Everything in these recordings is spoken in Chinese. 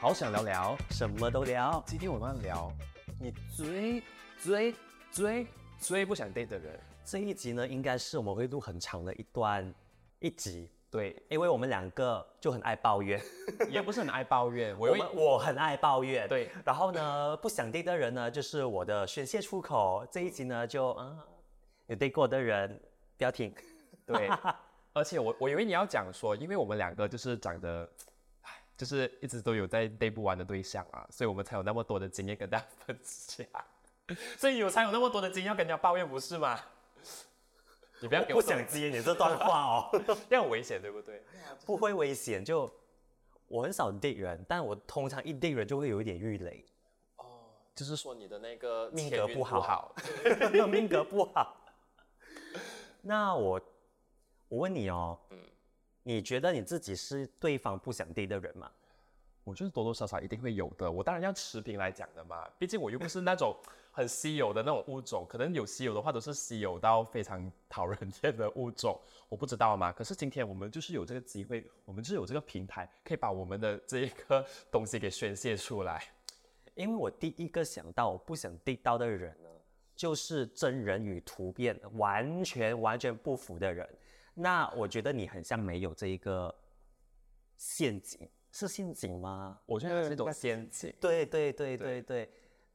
好想聊聊，什么都聊。今天我们要聊你最最最最不想 date 的人。这一集呢，应该是我们会录很长的一段一集，对，因为我们两个就很爱抱怨，也不是很爱抱怨，我我 我很爱抱怨，对。然后呢，不想 date 的人呢，就是我的宣泄出口。这一集呢，就嗯，有 date 过的人不要听。对，而且我我以为你要讲说，因为我们两个就是长得，唉，就是一直都有在 date 不完的对象啊，所以我们才有那么多的经验跟大家分享，所以有才有那么多的经验要跟人家抱怨，不是吗？你不要给我不想接你这段话哦，这样很危险，对不对？不会危险。就我很少 date 人，但我通常一 date 人就会有一点郁垒，就是说你的那个命格不好好，命格不好。那我我问你哦，你觉得你自己是对方不想 date 的人吗？我觉得多多少少一定会有的。我当然要持平来讲的嘛，毕竟我又不是那种很稀有的那种物种，可能有稀有的话都是稀有到非常讨人厌的物种，我不知道嘛。可是今天我们就是有这个机会，我们就是有这个平台，可以把我们的这一个东西给宣泄出来。因为我第一个想到我不想 date 到的人呢，就是真人与图片完全完全不符的人。那我觉得你很像没有这一个陷阱，是陷阱吗？我觉得它是一种陷阱。对对对对对，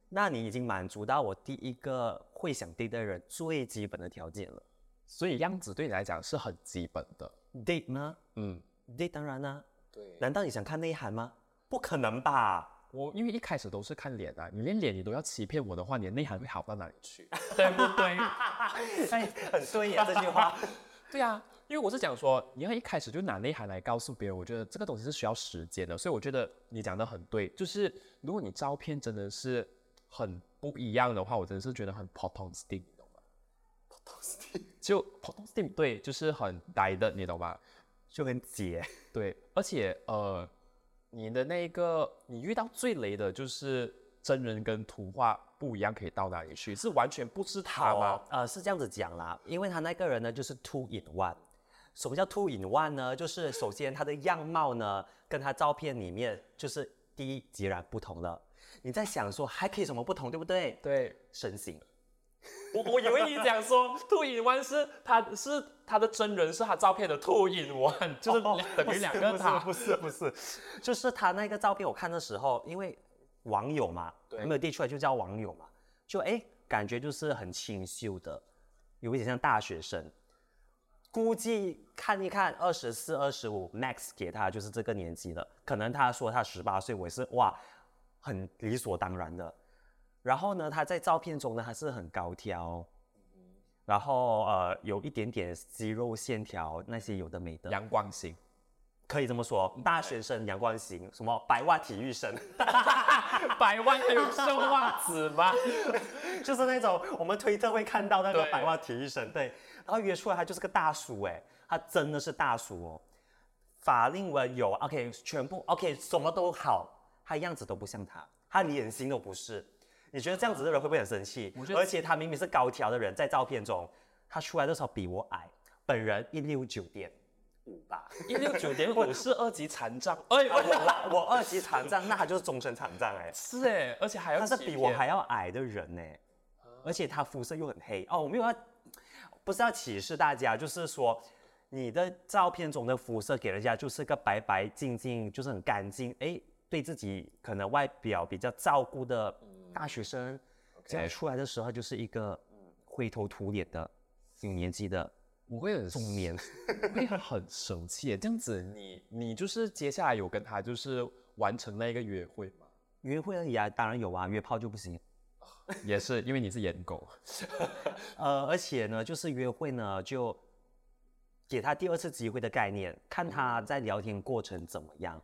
那你已经满足到我第一个会想 date 的人最基本的条件了。所以样子对你来讲是很基本的。date 吗嗯，？date 当然啦、对。难道你想看内涵吗？不可能吧？我因为一开始都是看脸啊，你连脸你都要欺骗我的话，你的内涵会好到哪里去？对不对？哎，很对呀，这句话。对啊，因为我是讲说，你要一开始就拿内涵来告诉别人，我觉得这个东西是需要时间的，所以我觉得你讲的很对，就是如果你照片真的是很不一样的话，我真的是觉得很 potom steam，你懂吗？potom steam 就 potom steam 对，就是很呆的，你懂吗？就很解。对，而且呃，你的那个你遇到最雷的就是真人跟图画不一样，可以到哪里去？是完全不知他吗？哦，呃，是这样子讲啦，因为他那个人呢，就是 two in one。什么叫 two in one 呢？就是首先他的样貌呢，跟他照片里面就是第一截然不同了。你在想说还可以什么不同，对不对？对，身形。我我以为你讲说 two in one 是他是他的真人是他照片的 two in one，，就是两等于两个他。哦不是不是，就是他那个照片，我看的时候，因为网友嘛，对没有递出来就叫网友嘛，就哎感觉就是很清秀的，有一点像大学生。估计看一看，二十四、二十五，max 给他就是这个年纪了。可能他说他十八岁，我也是哇，很理所当然的。然后呢，他在照片中呢还是很高挑，然后呃有一点点肌肉线条那些有的没的，阳光型，可以这么说，大学生阳光型，什么白袜体育生，百万还有剩袜子吗？就是那种我们推特会看到那个对。白袜体育生，对，然后约出来他就是个大叔，哎，他真的是大叔哦，法令纹有，OK，全部 OK，什么都好，他样子都不像他，他脸型都不是，你觉得这样子的人会不会很生气？而且他明明是高挑的人，在照片中，他出来的时候比我矮，本人一六九点五吧。一六九点五是二级残障，哎，我我二级残障，那他就是终身残障哎、是哎，而且还要他是比我还要矮的人呢、而且他肤色又很黑。哦。我没有要，不是要歧视大家，就是说你的照片中的肤色给人家就是个白白净净，就是很干净，哎，对自己可能外表比较照顾的大学生，这样出来的时候就是一个灰头土脸的有年纪的我会很中年。会很生气。这样子你，你就是接下来有跟他就是完成那一个约会吗？约会而已啊，当然有啊，约炮就不行。也是因为你是颜狗，呃，而且呢，就是约会呢，就给他第二次机会的概念，看他在聊天过程怎么样。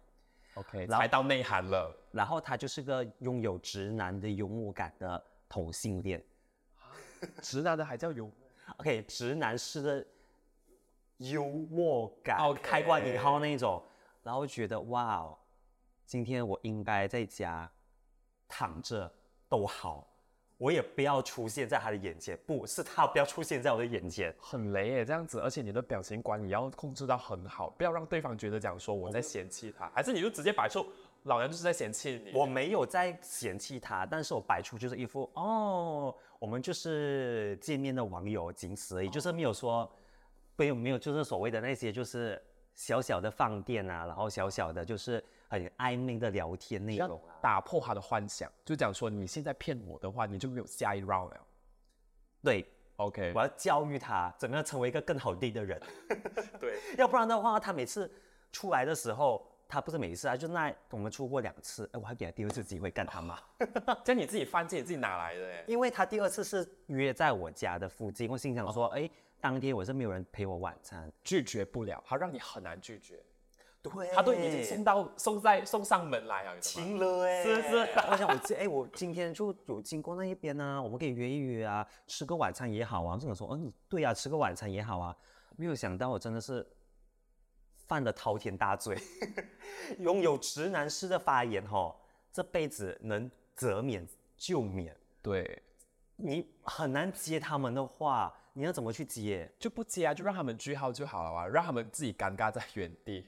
OK，然后猜到内涵了。然后他就是个拥有直男的幽默感的同性恋。直男的还叫有 OK，直男式的幽默感 OK 开挂引号那种，然后觉得哇哦，今天我应该在家躺着都好，我也不要出现在他的眼前，不是他不要出现在我的眼前。很雷耶，这样子，而且你的表情管理要控制到很好，不要让对方觉得讲说我在嫌弃他，还是你就直接摆出老娘就是在嫌弃你。我没有在嫌弃他，但是我摆出就是一副哦，我们就是见面的网友，仅此而已，就是没有说没有没有就是所谓的那些就是小小的放电啊，然后小小的就是很暧昧的聊天内要容啊。打破他的幻想，就讲说你现在骗我的话，你就没有下一 round 了。对，OK，我要教育他怎么样成为一个更好地的人，对，要不然的话，他每次出来的时候，他不是每一次啊，就那我们出过两次，哎，我还给他第二次机会干他妈。这样你自己犯贱，你自己哪来的？哎，因为他第二次是约在我家的附近，我心想说，哎、当天我是没有人陪我晚餐，拒绝不了，他让你很难拒绝，对他都已经送到送在送上门来了，你知道吗？亲了哎、是是我想我这哎、我今天就有经过那一边呢、我们可以约一约啊，吃个晚餐也好啊。这种说，哦，你对啊，吃个晚餐也好啊。没有想到我真的是犯了滔天大罪，拥有直男式的发言哈，这辈子能则免就免。对，你很难接他们的话，你要怎么去接？就不接啊，就让他们句号就好了啊，让他们自己尴尬在原地。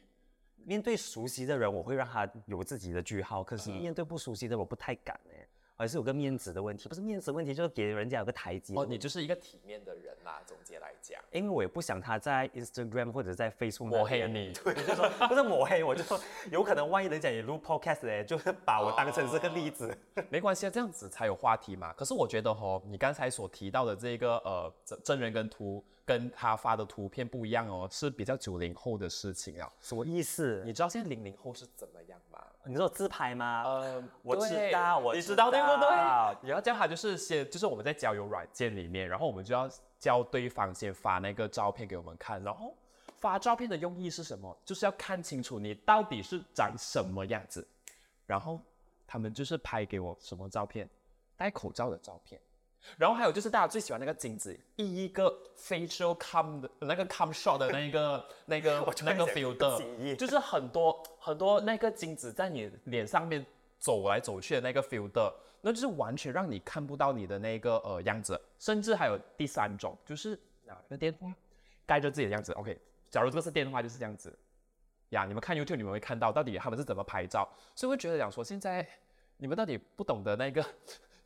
面对熟悉的人，我会让他有自己的句号，可是面对不熟悉的，我不太敢哎、还是有个面子的问题，不是面子问题，就是给人家有个台阶。哦，你就是一个体面的人啦，总结来讲，因为我也不想他在 Instagram 或者在 Facebook 抹黑，你。对，就说不是抹黑，我就说有可能万一人家也录 podcast 嘞，就是把我当成这个例子。没关系啊，这样子才有话题嘛。可是我觉得吼，你刚才所提到的这个呃真真人跟图跟他发的图片不一样哦，是比较九零后的事情啊。什么意思？你知道现在零零后是怎么样吗？你说自拍吗？呃，我知道我知你知道对不道对？你要叫他就是先，就是我们在交友软件里面，然后我们就要叫对方先发那个照片给我们看，然后发照片的用意是什么？就是要看清楚你到底是长什么样子，然后他们就是拍给我什么照片，戴口罩的照片。然后还有就是大家最喜欢那个镜子，一一个 facial cam 的那个 cam shot 的那个 那个那个突然想 filter，就是很多很多那个镜子在你脸上面走来走去的那个 filter，那就是完全让你看不到你的那个呃样子，甚至还有第三种，就是拿个电话盖着自己的样子。OK，假如这个是电话，就是这样子呀。你们看 YouTube，你们会看到到底他们是怎么拍照，所以会觉得讲说现在你们到底不懂得那个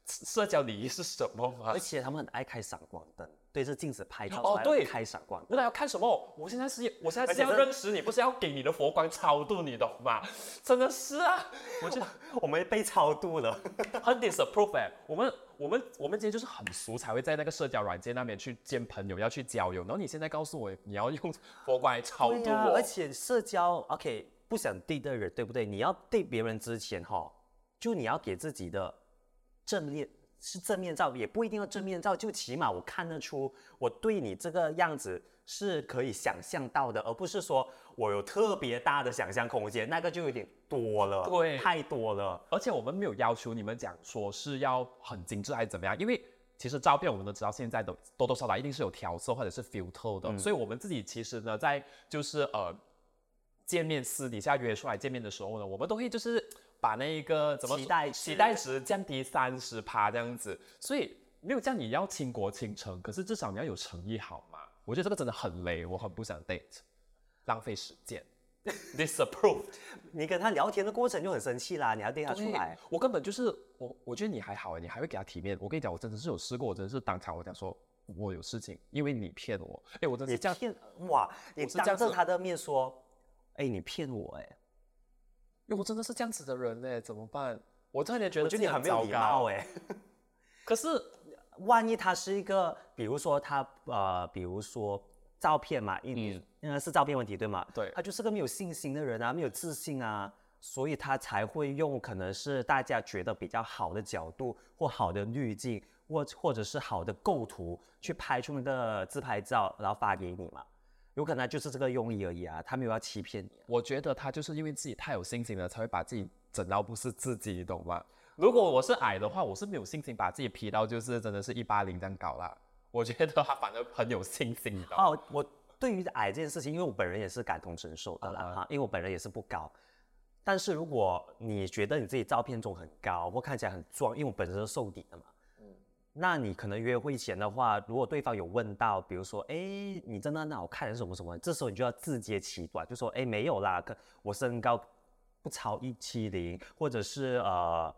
社交礼仪是什么吗而？且他们很爱开闪光灯，对着镜子拍照哦对开闪光灯。我到底要看什么？我现在是，我现在是要认识你，不是要给你的佛光超度，你懂吗？真的是啊，我觉得我们被超度了，很 disapprove 哎、我们我们我们今天就是很俗，才会在那个社交软件那边去见朋友，要去交友。然后你现在告诉我你要用佛光来超度我，而且社交 OK 不想 date 的人，对不对？你要 date 别人之前哈，就你要给自己的正面是正面照，也不一定要正面照，就起码我看得出我对你这个样子是可以想象到的，而不是说我有特别大的想象空间，那个就有点多了，对太多了。而且我们没有要求你们讲说是要很精致还是怎么样，因为其实照片我们都知道，现在都多多少少一定是有调色或者是 filter 的，所以我们自己其实呢，在就是呃见面私底下约出来见面的时候呢，我们都会就是把那一个怎么期待值期待值降低三十趴这样子，所以没有叫你要倾国倾城，可是至少你要有诚意好吗？我觉得这个真的很雷，我很不想 date，浪费时间，disapprove。你跟他聊天的过程就很生气啦，你要 date 他出来，我根本就是我，我觉得你还好哎，你还会给他体面。我跟你讲，我真的是有试过，我真的是当场我讲说我有事情，因为你骗我。哎，我真的你是这样，骗哇，你当着他的面说，哎、你骗我哎、因为我真的是这样子的人呢，怎么办？我突然间觉得我觉得你很没有礼貌哎、可是万一他是一个，比如说他呃，比如说照片嘛，嗯，呃是照片问题对吗？对他就是个没有信心的人啊，没有自信啊，所以他才会用可能是大家觉得比较好的角度或好的滤镜，或或者是好的构图去拍出那个自拍照，然后发给你嘛。有可能就是这个用意而已啊，他没有要欺骗你啊、我觉得他就是因为自己太有信心了，才会把自己整到不是自己，你懂吗？如果我是矮的话，我是没有信心把自己 P 到就是真的是一八零这样搞啦。我觉得他反而很有信心，你知道吗？哦，我对于矮这件事情，因为我本人也是感同身受的啦啊哈，因为我本人也是不高。但是如果你觉得你自己照片中很高，或看起来很壮，因为我本身是瘦底的嘛，那你可能约会前的话，如果对方有问到，比如说，哎，你真的很好看，什么什么，这时候你就要自揭其短，就说，哎，没有啦，可我身高不超一七零，或者是呃，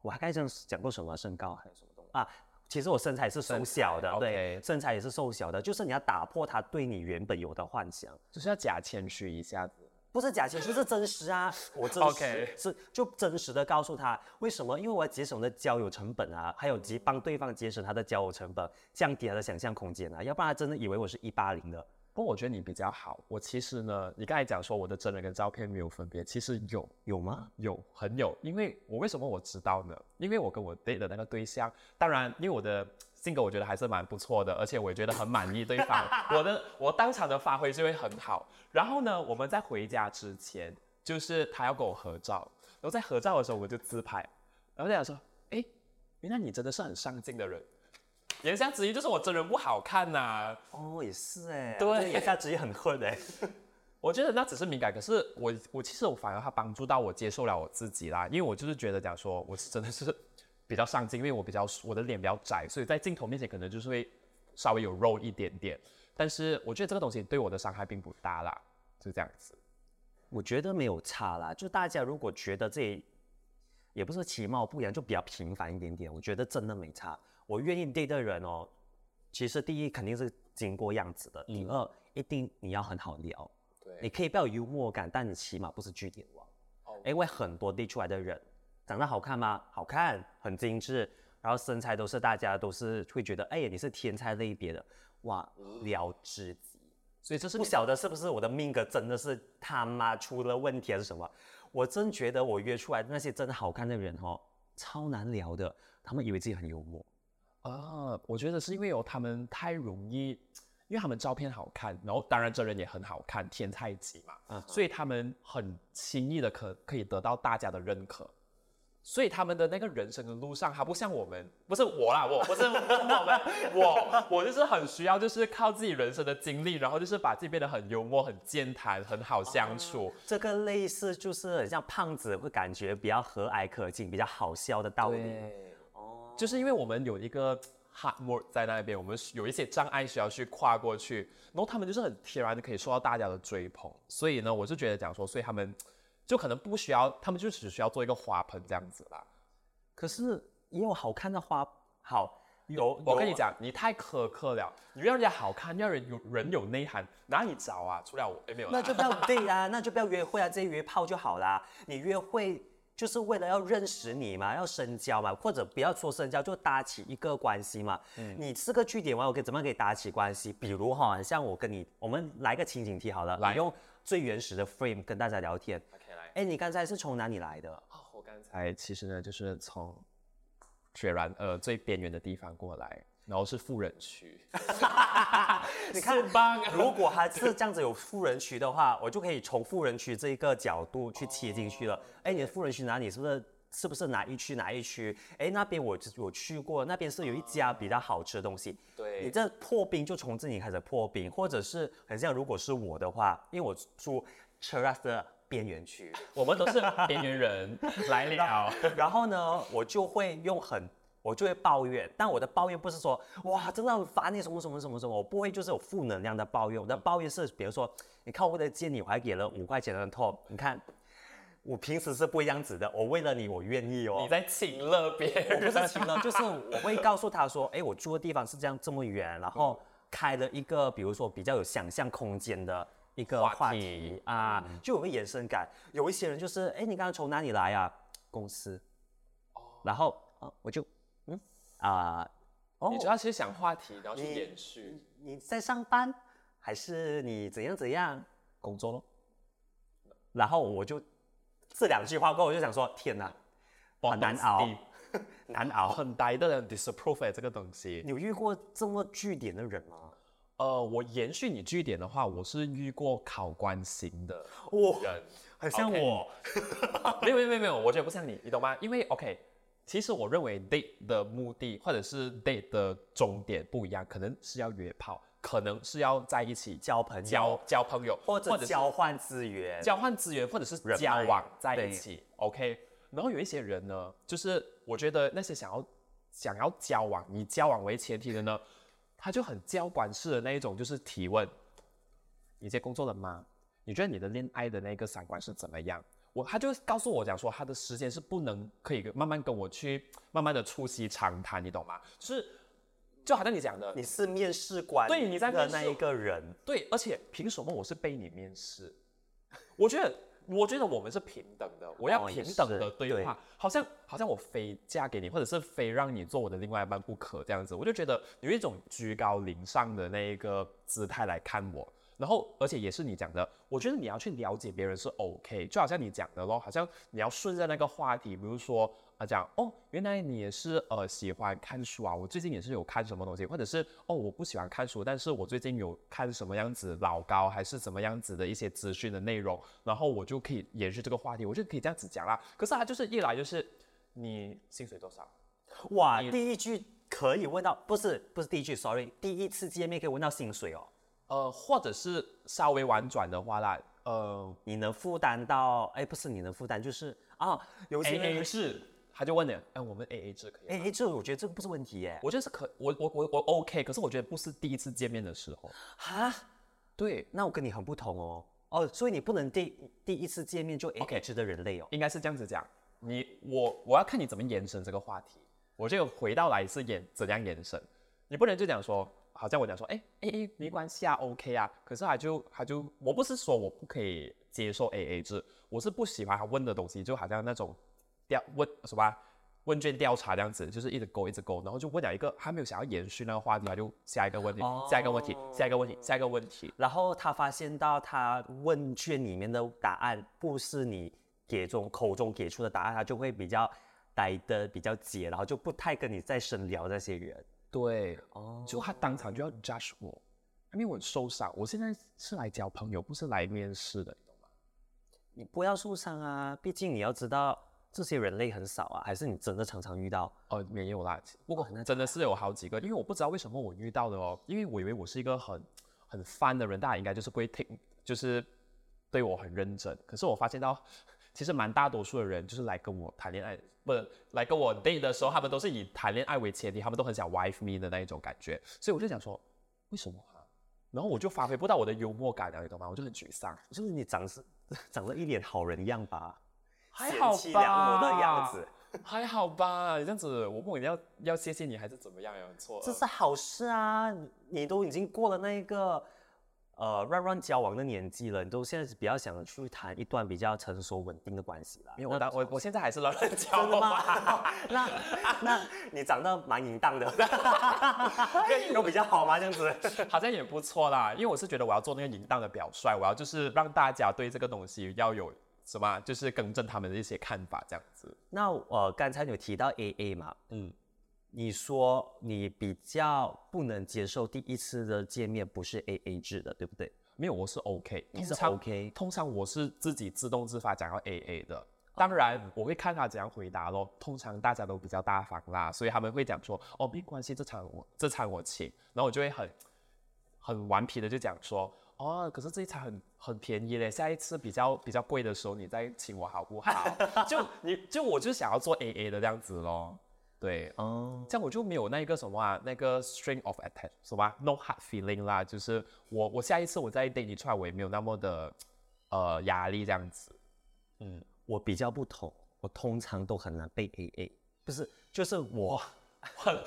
我还刚才讲过什么身高还有什么东西啊？其实我身材是瘦小的，对，身材也是瘦小的，就是你要打破他对你原本有的幻想，就是要假谦虚一下子。不是假钱，就 是真实啊！我真实是就真实的告诉他为什么，因为我要节省我的交友成本啊，还有及帮对方节省他的交友成本，降低他的想象空间啊，要不然他真的以为我是一八零的。不过我觉得你比较好，我其实呢，你刚才讲说我的真人跟照片没有分别，其实有有吗？有很有，因为我为什么我知道呢？因为我跟我 date 的那个对象，当然因为我的。性格我觉得还是蛮不错的，而且我也觉得很满意对方。我的我当场的发挥就会很好。然后呢，我们在回家之前，就是他要跟我合照，然后在合照的时候我就自拍，然后他讲说：“哎，原来你真的是很上进的人。”言下之意就是我真人不好看呐。哦，也是哎。对，言下之意很困哎。我觉得那只是敏感，可是我我其实我反而他帮助到我接受了我自己啦，因为我就是觉得讲说我是真的是。比较上镜，因为我比较我的脸比较窄，所以在镜头面前可能就是会稍微有肉一点点。但是我觉得这个东西对我的伤害并不大啦，就这样子。我觉得没有差啦，就大家如果觉得这也不是其貌不扬，就比较平凡一点点，我觉得真的没差。我愿意 date 的人哦，其实第一肯定是经过样子的，第二一定你要很好聊。对，你可以不要幽默感，但你起码不是句点王。哦，因为很多 date 出来的人。长得好看吗？好看，很精致，然后身材都是大家都是会觉得，哎呀，你是天才类别的，哇，聊知己。所以这是不晓得是不是我的命格真的是他妈出了问题还是什么？我真觉得我约出来那些真的好看的人哦，超难聊的，他们以为自己很幽默。啊，我觉得是因为有他们太容易，因为他们照片好看，然后当然真人也很好看，天才级嘛，嗯所以他们很轻易的可可以得到大家的认可。所以他们的那个人生的路上，他不像我们，不是我啦，我不是我们，我我就是很需要，就是靠自己人生的经历，然后就是把自己变得很幽默、很健谈、很好相处。这个类似就是很像胖子会感觉比较和蔼可亲、比较好笑的道理。哦，就是因为我们有一个 hard work 在那边，我们有一些障碍需要去跨过去，然后他们就是很天然的可以受到大家的追捧。所以呢，我就觉得讲说，所以他们。就可能不需要，他们就只需要做一个花盆这样子啦。可是也有好看的花，好有。我跟你讲，你太苛刻了。你要人家好看，要人有人有内涵，哪里找啊？除了我，没有。那就不要对啊，那就不要约会啊，直接约炮就好啦。你约会就是为了要认识你嘛，要深交嘛，或者不要说深交，就搭起一个关系嘛。嗯。你是个据点我可以怎么样可以搭起关系？比如哈，像我跟你，我们来个情景题好了，来用最原始的 frame 跟大家聊天。OK，来哎，你刚才是从哪里来的？我刚才其实呢，就是从雪然呃最边缘的地方过来，然后是富人区。你看，如果还是这样子有富人区的话，我就可以从富人区这一个角度去切进去了。哎，你的富人区哪里？是不是是不是哪一区哪一区？哎，那边我我去过，那边是有一家比较好吃的东西。对，你这破冰就从这里开始破冰，或者是很像如果是我的话，因为我住 Cheras。边缘区，我们都是边缘人来了。然后呢，我就会用很，我就会抱怨。但我的抱怨不是说哇，真的很烦你什么什么什么什么，我不会就是有负能量的抱怨。我的抱怨是，比如说，你看我为了见你，我还给了五块钱的 top。你看，我平时是不一样子的。我为了你，我愿意哦。你在请了别人？不是 请了，就是我会告诉他说，哎，我住的地方是这样这么远，然后开了一个，比如说比较有想象空间的。一个话题啊，就有个延伸感。有一些人就是，哎，你刚刚从哪里来啊？公司。哦。然后啊，我就，嗯啊，哦。你主要其实想话题，然后去延续。你在上班，还是你怎样怎样工作咯？然后我就这两句话过后，我就想说，天哪，很难熬，难熬，很呆的人 disapprove 这个东西。你有遇过这么据点的人吗？呃，我延续你据点的话，我是遇过考官型的人，很像我。没有没有没有，我觉得不像你，你懂吗？因为 OK，其实我认为 date 的目的或者是 date 的终点不一样，可能是要约炮，可能是要在一起交朋友、交交朋友，或者交换资源、交换资源，或者是交往在一起。OK，然后有一些人呢，就是我觉得那些想要想要交往，以交往为前提的呢，他就很交管式的那一种，就是提问：你在工作了吗？你觉得你的恋爱的那个三观是怎么样？我他就告诉我讲说，他的时间是不能可以慢慢跟我去慢慢的促膝长谈，你懂吗？就是就好像你讲的，你是面试官，对你在面试的那一个人，对，而且凭什么我是被你面试？我觉得，我觉得我们是平等的，我要平等的对话，好像好像我非嫁给你，或者是非让你做我的另外一半不可这样子，我就觉得有一种居高临上的那一个姿态来看我。然后，而且也是你讲的，我觉得你要去了解别人是 OK，就好像你讲的咯，好像你要顺着那个话题，比如说啊讲哦，原来你也是呃喜欢看书啊，我最近也是有看什么东西，或者是哦我不喜欢看书，但是我最近有看什么样子老高还是怎么样子的一些资讯的内容，然后我就可以延续这个话题，我就可以这样子讲啦。可是他就是一来就是你薪水多少？哇，第一句可以问到，不是不是第一句，sorry，第一次见面可以问到薪水哦，呃，或者是稍微婉转的话啦，呃你能负担到？哎，不是你能负担，就是啊，有些，A 人 A 制，他就问你，哎，我们 A A 制可以？A A 制，我觉得这个不是问题耶，我觉得是可，我我我我 OK，可是我觉得不是第一次见面的时候。哈，对，那我跟你很不同哦，哦，所以你不能第第一次见面就 A OK A 制的人类哦，应该是这样子讲。你我我要看你怎么延伸这个话题。我这个回到来是延怎样延伸，你不能就讲说，好像我讲说，哎哎哎，没关系啊，OK 啊。可是他就他就，我不是说我不可以接受 AA 制，我是不喜欢他问的东西，就好像那种调问什么啊问卷调查这样子，就是一直勾一直勾，然后就问了一个他没有想要延续那个话题，他就下一个问题，下一个问题，下一个问题，下一个问题。然后他发现到他问卷里面的答案不是你给中口中给出的答案，他就会比较呆的比较解，然后就不太跟你再深聊这些人。对，哦，就他当场就要 judge 我，因为我很受伤。我现在是来交朋友，不是来面试的，你懂吗？你不要受伤啊，毕竟你要知道这些人类很少啊，还是你真的常常遇到？哦，没有啦，不过真的是有好几个，因为我不知道为什么我遇到的哦，因为我以为我是一个很很 fun 的人，大家应该就是不会听，就是对我很认真。可是我发现到，其实蛮大多数的人就是来跟我谈恋爱，不是来跟我 date 的时候，他们都是以谈恋爱为前提，他们都很想 wife me 的那一种感觉，所以我就想说，为什么啊？然后我就发挥不到我的幽默感了，你懂吗？我就很沮丧。就是你长是长得一脸好人样吧？还好贤妻良母的吧样子，还好吧？你这样子，我不管要要谢谢你还是怎么样呀？错了，这是好事啊！你你都已经过了那个呃乱乱交往的年纪了，你都现在是比较想去谈一段比较成熟稳定的关系了。没有我当我我现在还是乱乱交往吗？那那 你长得蛮淫荡的，有比较好吗？这样子？好像也不错啦。因为我是觉得我要做那个淫荡的表率，我要就是让大家对这个东西要有什么，啊就是更正他们的一些看法，这样子。那呃，刚才你有提到 A A 嘛？嗯，你说你比较不能接受第一次的见面不是 A A 制的，对不对？没有，我是 OK，通常 OK 通常我是自己自动自发讲要 AA 的。当然，我会看他怎样回答咯。通常大家都比较大方啦，所以他们会讲说：“哦，没关系，这场我这场我请。”然后我就会很很顽皮的就讲说：“哦，可是这一场很很便宜嘞，下一次比较比较贵的时候你再请我好不好？”就你 就我就想要做 AA 的这样子咯。对，哦，这样我就没有那个什么啊，那个 string of attach 什么啊 no hard feeling 啦，就是我我下一次我再 date 你出来，我也没有那么的呃压力这样子。嗯，我比较不同，我通常都很难被 A A，不是，就是我很，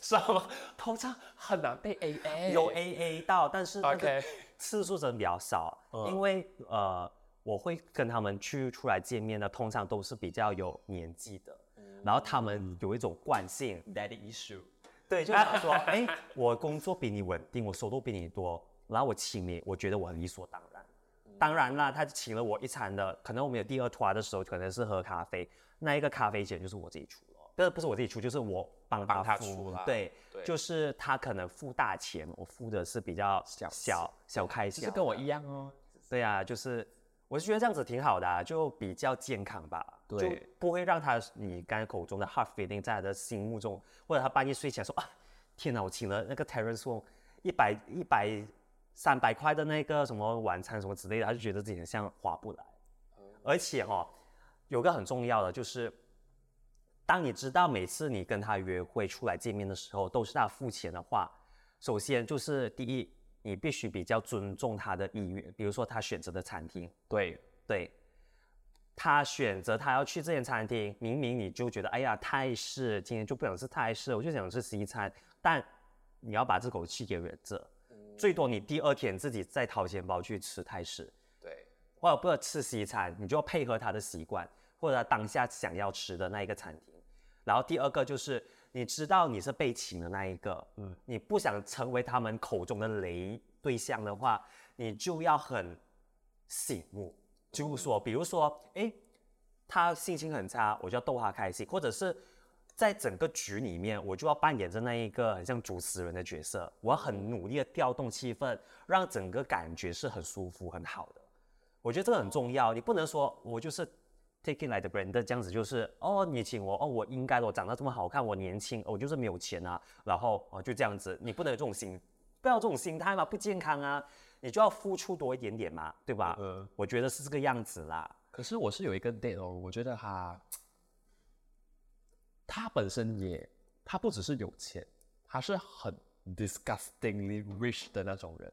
知道吗？通常很难被 AA 有 A A 到，但是那个 OK 次数真的比较少，因为呃，我会跟他们去出来见面的，通常都是比较有年纪的，然后他们有一种惯性，daddy issue。对，就想说，哎，我工作比你稳定，我收入比你多，然后我请你，我觉得我很理所当然。当然啦，他请了我一餐的，可能我们有第二团的时候，可能是喝咖啡，那一个咖啡钱就是我自己出了，不是不是我自己出，就是我帮帮他出了对，对就是他可能付大钱，我付的是比较小小小开销，其实跟我一样哦。对啊，就是我是觉得这样子挺好的、啊，就比较健康吧，对就不会让他你刚才口中的 hard feeling 在他的心目中，或者他半夜睡起来说啊，天哪，我请了那个 Terence Wong 一百一百三百块的那个什么晚餐什么之类的，他就觉得自己很像划不来，而且哈、有个很重要的就是。当你知道每次你跟他约会出来见面的时候都是他付钱的话，首先就是第一，你必须比较尊重他的意愿，比如说他选择的餐厅，对，对，他选择他要去这间餐厅，明明你就觉得哎呀泰式，今天就不想吃泰式，我就想吃西餐，但你要把这口气给忍着，最多你第二天自己再掏钱包去吃泰式，对，或者不要吃西餐，你就要配合他的习惯，或者他当下想要吃的那一个餐厅。然后第二个就是你知道你是被请的那一个，嗯，你不想成为他们口中的雷对象的话，你就要很醒目，就是说，比如说，诶，他心情很差，我就要逗他开心，或者是在整个局里面，我就要扮演着那一个很像主持人的角色，我要很努力的调动气氛，让整个感觉是很舒服、很好的。我觉得这个很重要，你不能说我就是 taking 来的 brand 这样子，就是哦，你请我哦，我应该的，我长得这么好看，我年轻，我就是没有钱啊，然后哦就这样子，你不能有这种心，不要有这种心态嘛，不健康啊，你就要付出多一点点嘛，对吧？嗯我觉得是这个样子啦。可是我是有一个 date 哦，我觉得他，他本身也，他不只是有钱，他是很 disgustingly rich 的那种人。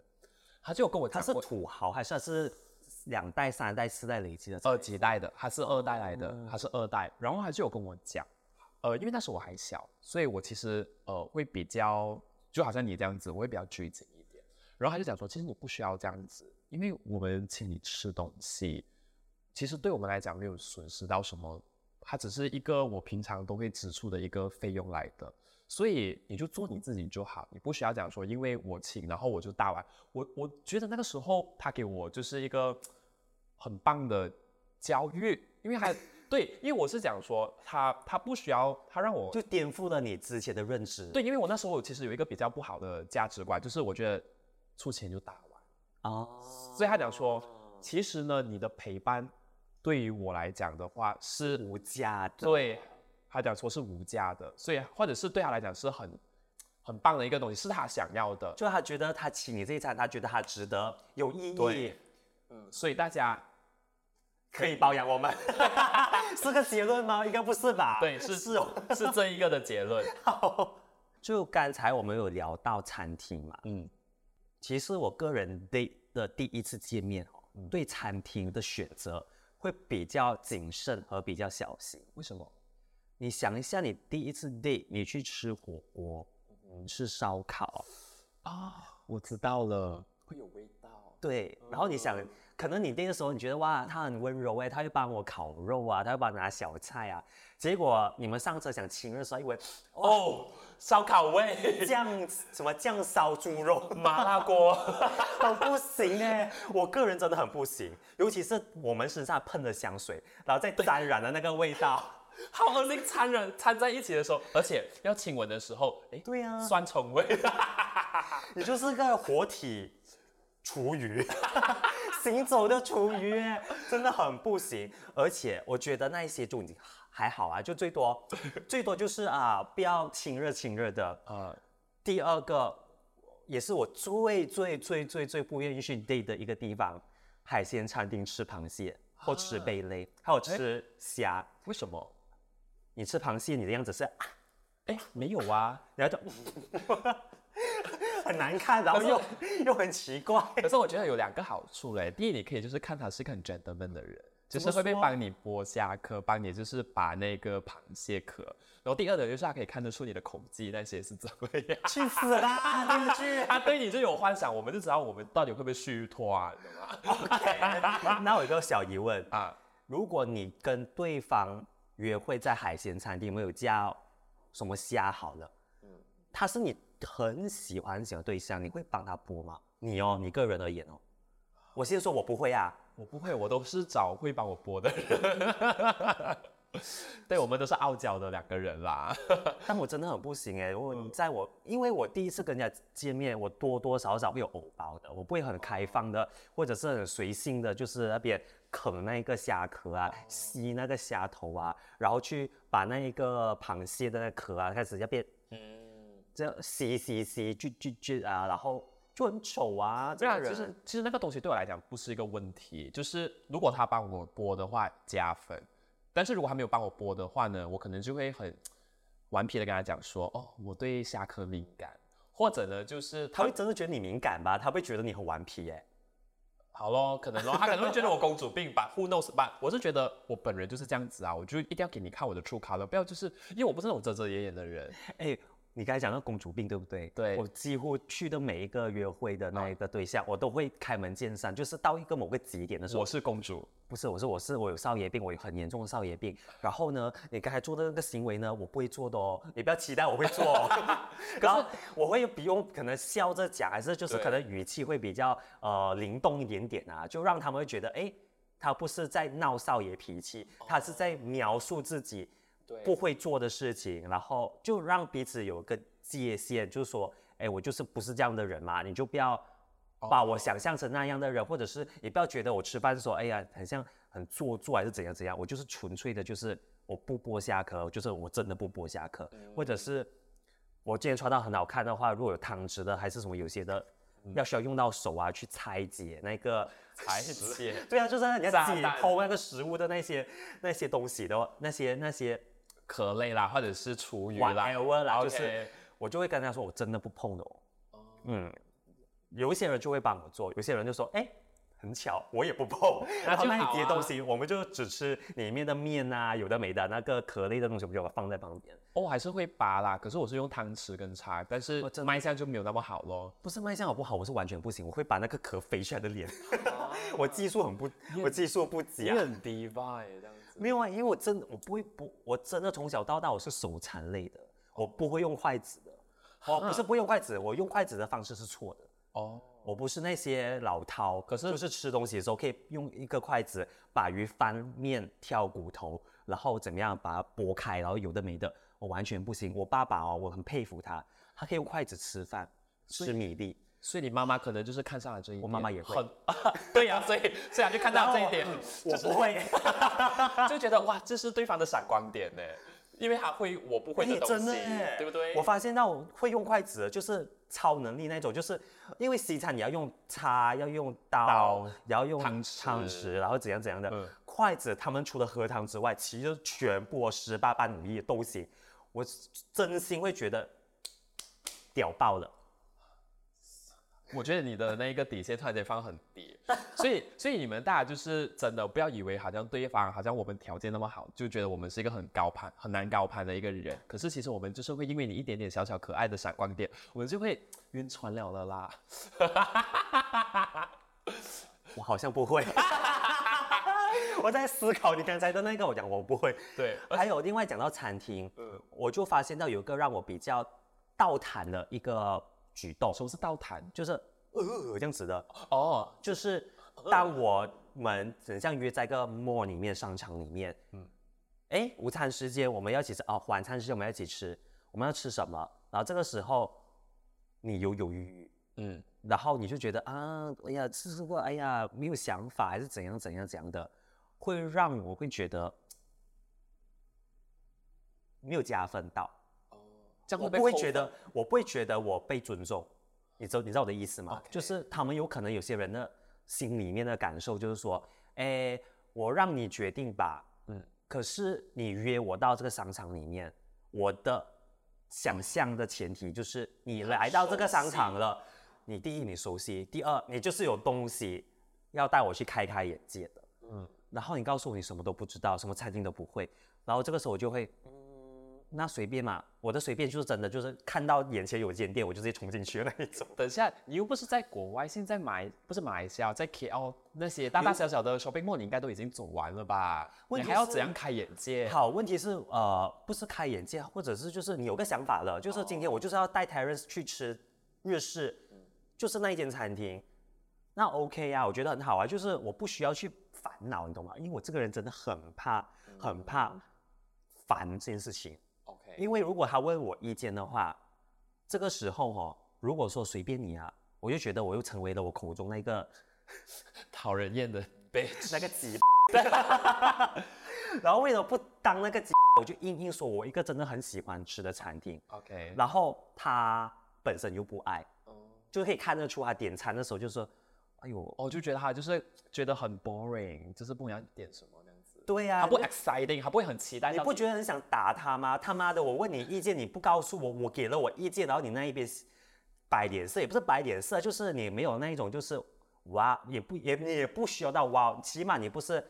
他就跟我他是，土豪还是他是两代、三代、四代累积的？二几代的，他是二代来的，他是二代。然后他就有跟我讲，呃，因为那时候我还小，所以我其实呃会比较，就好像你这样子，我会比较拘谨一点。然后他就讲说，其实你不需要这样子，因为我们请你吃东西，其实对我们来讲没有损失到什么，它只是一个我平常都会支出的一个费用来的。所以你就做你自己就好，你不需要讲说因为我请，然后我就大碗。我我觉得那个时候他给我就是一个很棒的教育，因为还 对，因为我是讲说他他不需要他让我就颠覆了你之前的认知。对，因为我那时候其实有一个比较不好的价值观，就是我觉得出钱就打完，哦，所以他讲说，其实呢，你的陪伴对于我来讲的话是无价的。对，他讲说是无价的，所以或者是对他来讲是很很棒的一个东西，是他想要的。就他觉得他请你这一餐，他觉得他值得，有意义对，嗯，所以大家可以包养我们，是个结论吗？应该不是吧？对是是哦。是这一个的结论。就刚才我们有聊到餐厅嘛，嗯，其实我个人对的第一次见面哦，对餐厅的选择会比较谨慎和比较小心。为什么？你想一下，你第一次 date，你去吃火锅，吃烧烤，啊，我知道了，会有味道。对，然后你想，可能你那个时候你觉得哇，他很温柔哎，他会帮我烤肉啊，他会帮我拿小菜啊，结果你们上车想亲热的时候，以为哦，烧烤味，酱什么酱烧猪肉，麻辣锅，很不行哎，我个人真的很不行，尤其是我们身上喷的香水，然后再沾染了那个味道。好恶心，掺染掺在一起的时候，而且要亲吻的时候，哎，对呀、酸虫味。你就是个活体厨余，行走的厨余哎，真的很不行。而且我觉得那一些就已经还好啊，就最多最多就是啊，不要亲热亲热的。呃，第二个也是我最最最最最不愿意去 date 的一个地方，海鲜餐厅吃螃蟹或吃贝类，还有吃虾。为什么？你吃螃蟹，你的样子是，啊哎，没有啊。然后就 很难看，然后又 又很奇怪。可是我觉得有两个好处嘞。第一，你可以就是看他是个很 gentleman 的人，就是会被帮你剥虾壳，帮你就是把那个螃蟹壳。然后第二的就是他可以看得出你的口技那些是怎么样。去死啦！电视剧。他对你就有幻想，我们就知道我们到底会不会虚脱啊，你懂吗？OK，那我有一个小疑问，啊，如果你跟对方约会在海鲜餐厅，没有叫什么虾好了，他是你很喜欢很喜欢的对象，你会帮他剥吗？你哦，你个人而言哦，我先说我不会啊，我不会，我都是找会帮我剥的人。对，我们都是傲娇的两个人啦。但我真的很不行哎，如果你在我，因为我第一次跟人家见面，我多多少少会有偶包的，我不会很开放的，或者是很随性的，就是那边啃那个虾壳啊，吸那个虾头啊，然后去把那一个螃蟹的那个壳啊，开始那边嗯，这样吸吸吸，锯锯锯啊，然后就很丑啊，这对啊。其实其实那个东西对我来讲不是一个问题，就是如果他帮我播的话加分，但是如果他没有帮我播的话呢，我可能就会很顽皮的跟他讲说，哦，我对虾壳敏感，或者呢就是他他会真的觉得你敏感吧？他会觉得你很顽皮耶。好咯，可能咯，他可能会觉得我公主病吧，Who knows？吧，我是觉得我本人就是这样子啊，我就一定要给你看我的 true color，不要就是因为我不是那种遮遮掩掩的人。哎，你刚才讲到公主病，对不对？对我几乎去的每一个约会的那一个对象，我都会开门见山，就是到一个某个极点的时候我，是公主，不是，我是我是我有少爷病，我有很严重的少爷病。然后呢，你刚才做的那个行为呢，我不会做的哦，你不要期待我会做、哦。然后我会不用可能笑着讲，还是就是可能语气会比较呃灵动一点点啊，就让他们会觉得，哎，他不是在闹少爷脾气，他是在描述自己对不会做的事情，然后就让彼此有个界限，就是说，哎，我就是不是这样的人嘛，你就不要把我想象成那样的人，或者是也不要觉得我吃饭说，哎呀，很像很做作还是怎样怎样，我就是纯粹的，就是我不剥虾壳，就是我真的不剥虾壳，或者是我今天穿到很好看的话，如果有汤汁的还是什么有些的。要需要用到手啊，去拆解那个 裁解 对啊，就是你要自己剖那个食物的那些那些东西的那些那些壳类啦，或者是厨余啦 whatever 啦，就是我就会跟他说，我真的不碰的哦。嗯，有一些人就会帮我做，有些人就说，哎、很巧，我也不碰。那然后那就好啊一叠东西，我们就只吃里面的面啊，有的没的，那个壳类的东西，我们就把它放在旁边。哦，我还是会拔啦，可是我是用汤匙跟叉，但是卖相就没有那么好咯。不是卖相好不好，我是完全不行，我会把那个壳飞出来的脸。我技术很不，我技术不佳。很 divine 这样子。没有啊，因为我真的我不会不，我真的从小到大我是手残类的，我不会用筷子的。哦，不是不会用筷子，我用筷子的方式是错的。哦，我不是那些老饕，可是就是吃东西的时候可以用一个筷子把鱼翻面、挑骨头，然后怎么样把它剥开，然后有的没的，我完全不行。我爸爸哦，我很佩服他，他可以用筷子吃饭，吃米粒。所以你妈妈可能就是看上了这一点，我妈妈也会很，对呀、所以所以她就看到这一点，我不会，就觉得哇，这是对方的闪光点呢，因为他会，我不会哎的东西，真的耶对不对？我发现到我会用筷子，就是超能力那种，就是因为西餐你要用叉，要用刀，刀也要用汤匙汤匙，然后怎样怎样的。嗯筷子他们除了喝汤之外，其实全部十八般武艺都行。我真心会觉得屌爆了。我觉得你的那个底线突然间放很低，所以所以你们大家就是真的不要以为好像对方好像我们条件那么好，就觉得我们是一个很高攀很难高攀的一个人。可是其实我们就是会因为你一点点小小可爱的闪光点，我们就会晕船了了啦。我好像不会。我在思考你刚才的那个，我讲我不会。对，还有另外讲到餐厅，我就发现到有一个让我比较倒谈的一个举动，什么是倒谈？就是呃这样子的，哦，就是当我们很像约在一个 mall 里面、商场里面，嗯，哎，午餐时间我们要一起吃哦，晚餐时间我们要一起吃，我们要吃什么？然后这个时候你犹犹豫豫，嗯，然后你就觉得啊，哎呀，吃吃过，哎呀，没有想法，还是怎样怎样怎样的，会让我会觉得没有加分到。这样我不会觉得，我不会觉得我被尊重，你知道你知道我的意思吗？就是他们有可能有些人的心里面的感受就是说，哎，我让你决定吧，嗯，可是你约我到这个商场里面，我的想象的前提就是你来到这个商场了，你第一你熟悉，第二你就是有东西要带我去开开眼界的，嗯，然后你告诉我你什么都不知道，什么餐厅都不会，然后这个时候我就会。那随便嘛，我的随便就是真的就是看到眼前有间店，我就直接冲进去的那一种。等一下，你又不是在国外，现在马不是马来西亚，在 KL 那些大大小小的 shopping mall，你应该都已经走完了吧？问题是你还要怎样开眼界？好，问题是呃，不是开眼界，或者是就是你有个想法了，就是今天我就是要带 Terence 去吃日式，就是那一间餐厅，那 OK 啊，我觉得很好啊，就是我不需要去烦恼，你懂吗？因为我这个人真的很怕，很怕烦这件事情。因为如果他问我意见的话，这个时候哦，如果说随便你啊，我就觉得我又成为了我口中那个 讨人厌的 bitch。那个鸡，然后为了不当那个鸡，我就硬硬说我一个真的很喜欢吃的餐厅，OK，然后他本身又不爱，就可以看得出他点餐的时候就说，哎呦，我就觉得他就是觉得很 boring，就是不知道点什么。对呀、他不 exciting，他不会很期待你不觉得很想打他吗？他妈的，我问你意见，你不告诉我，我给了我意见，然后你那一边摆脸色，也不是摆脸色，就是你没有那一种，就是哇，也不也你也不需要到哇，起码你不是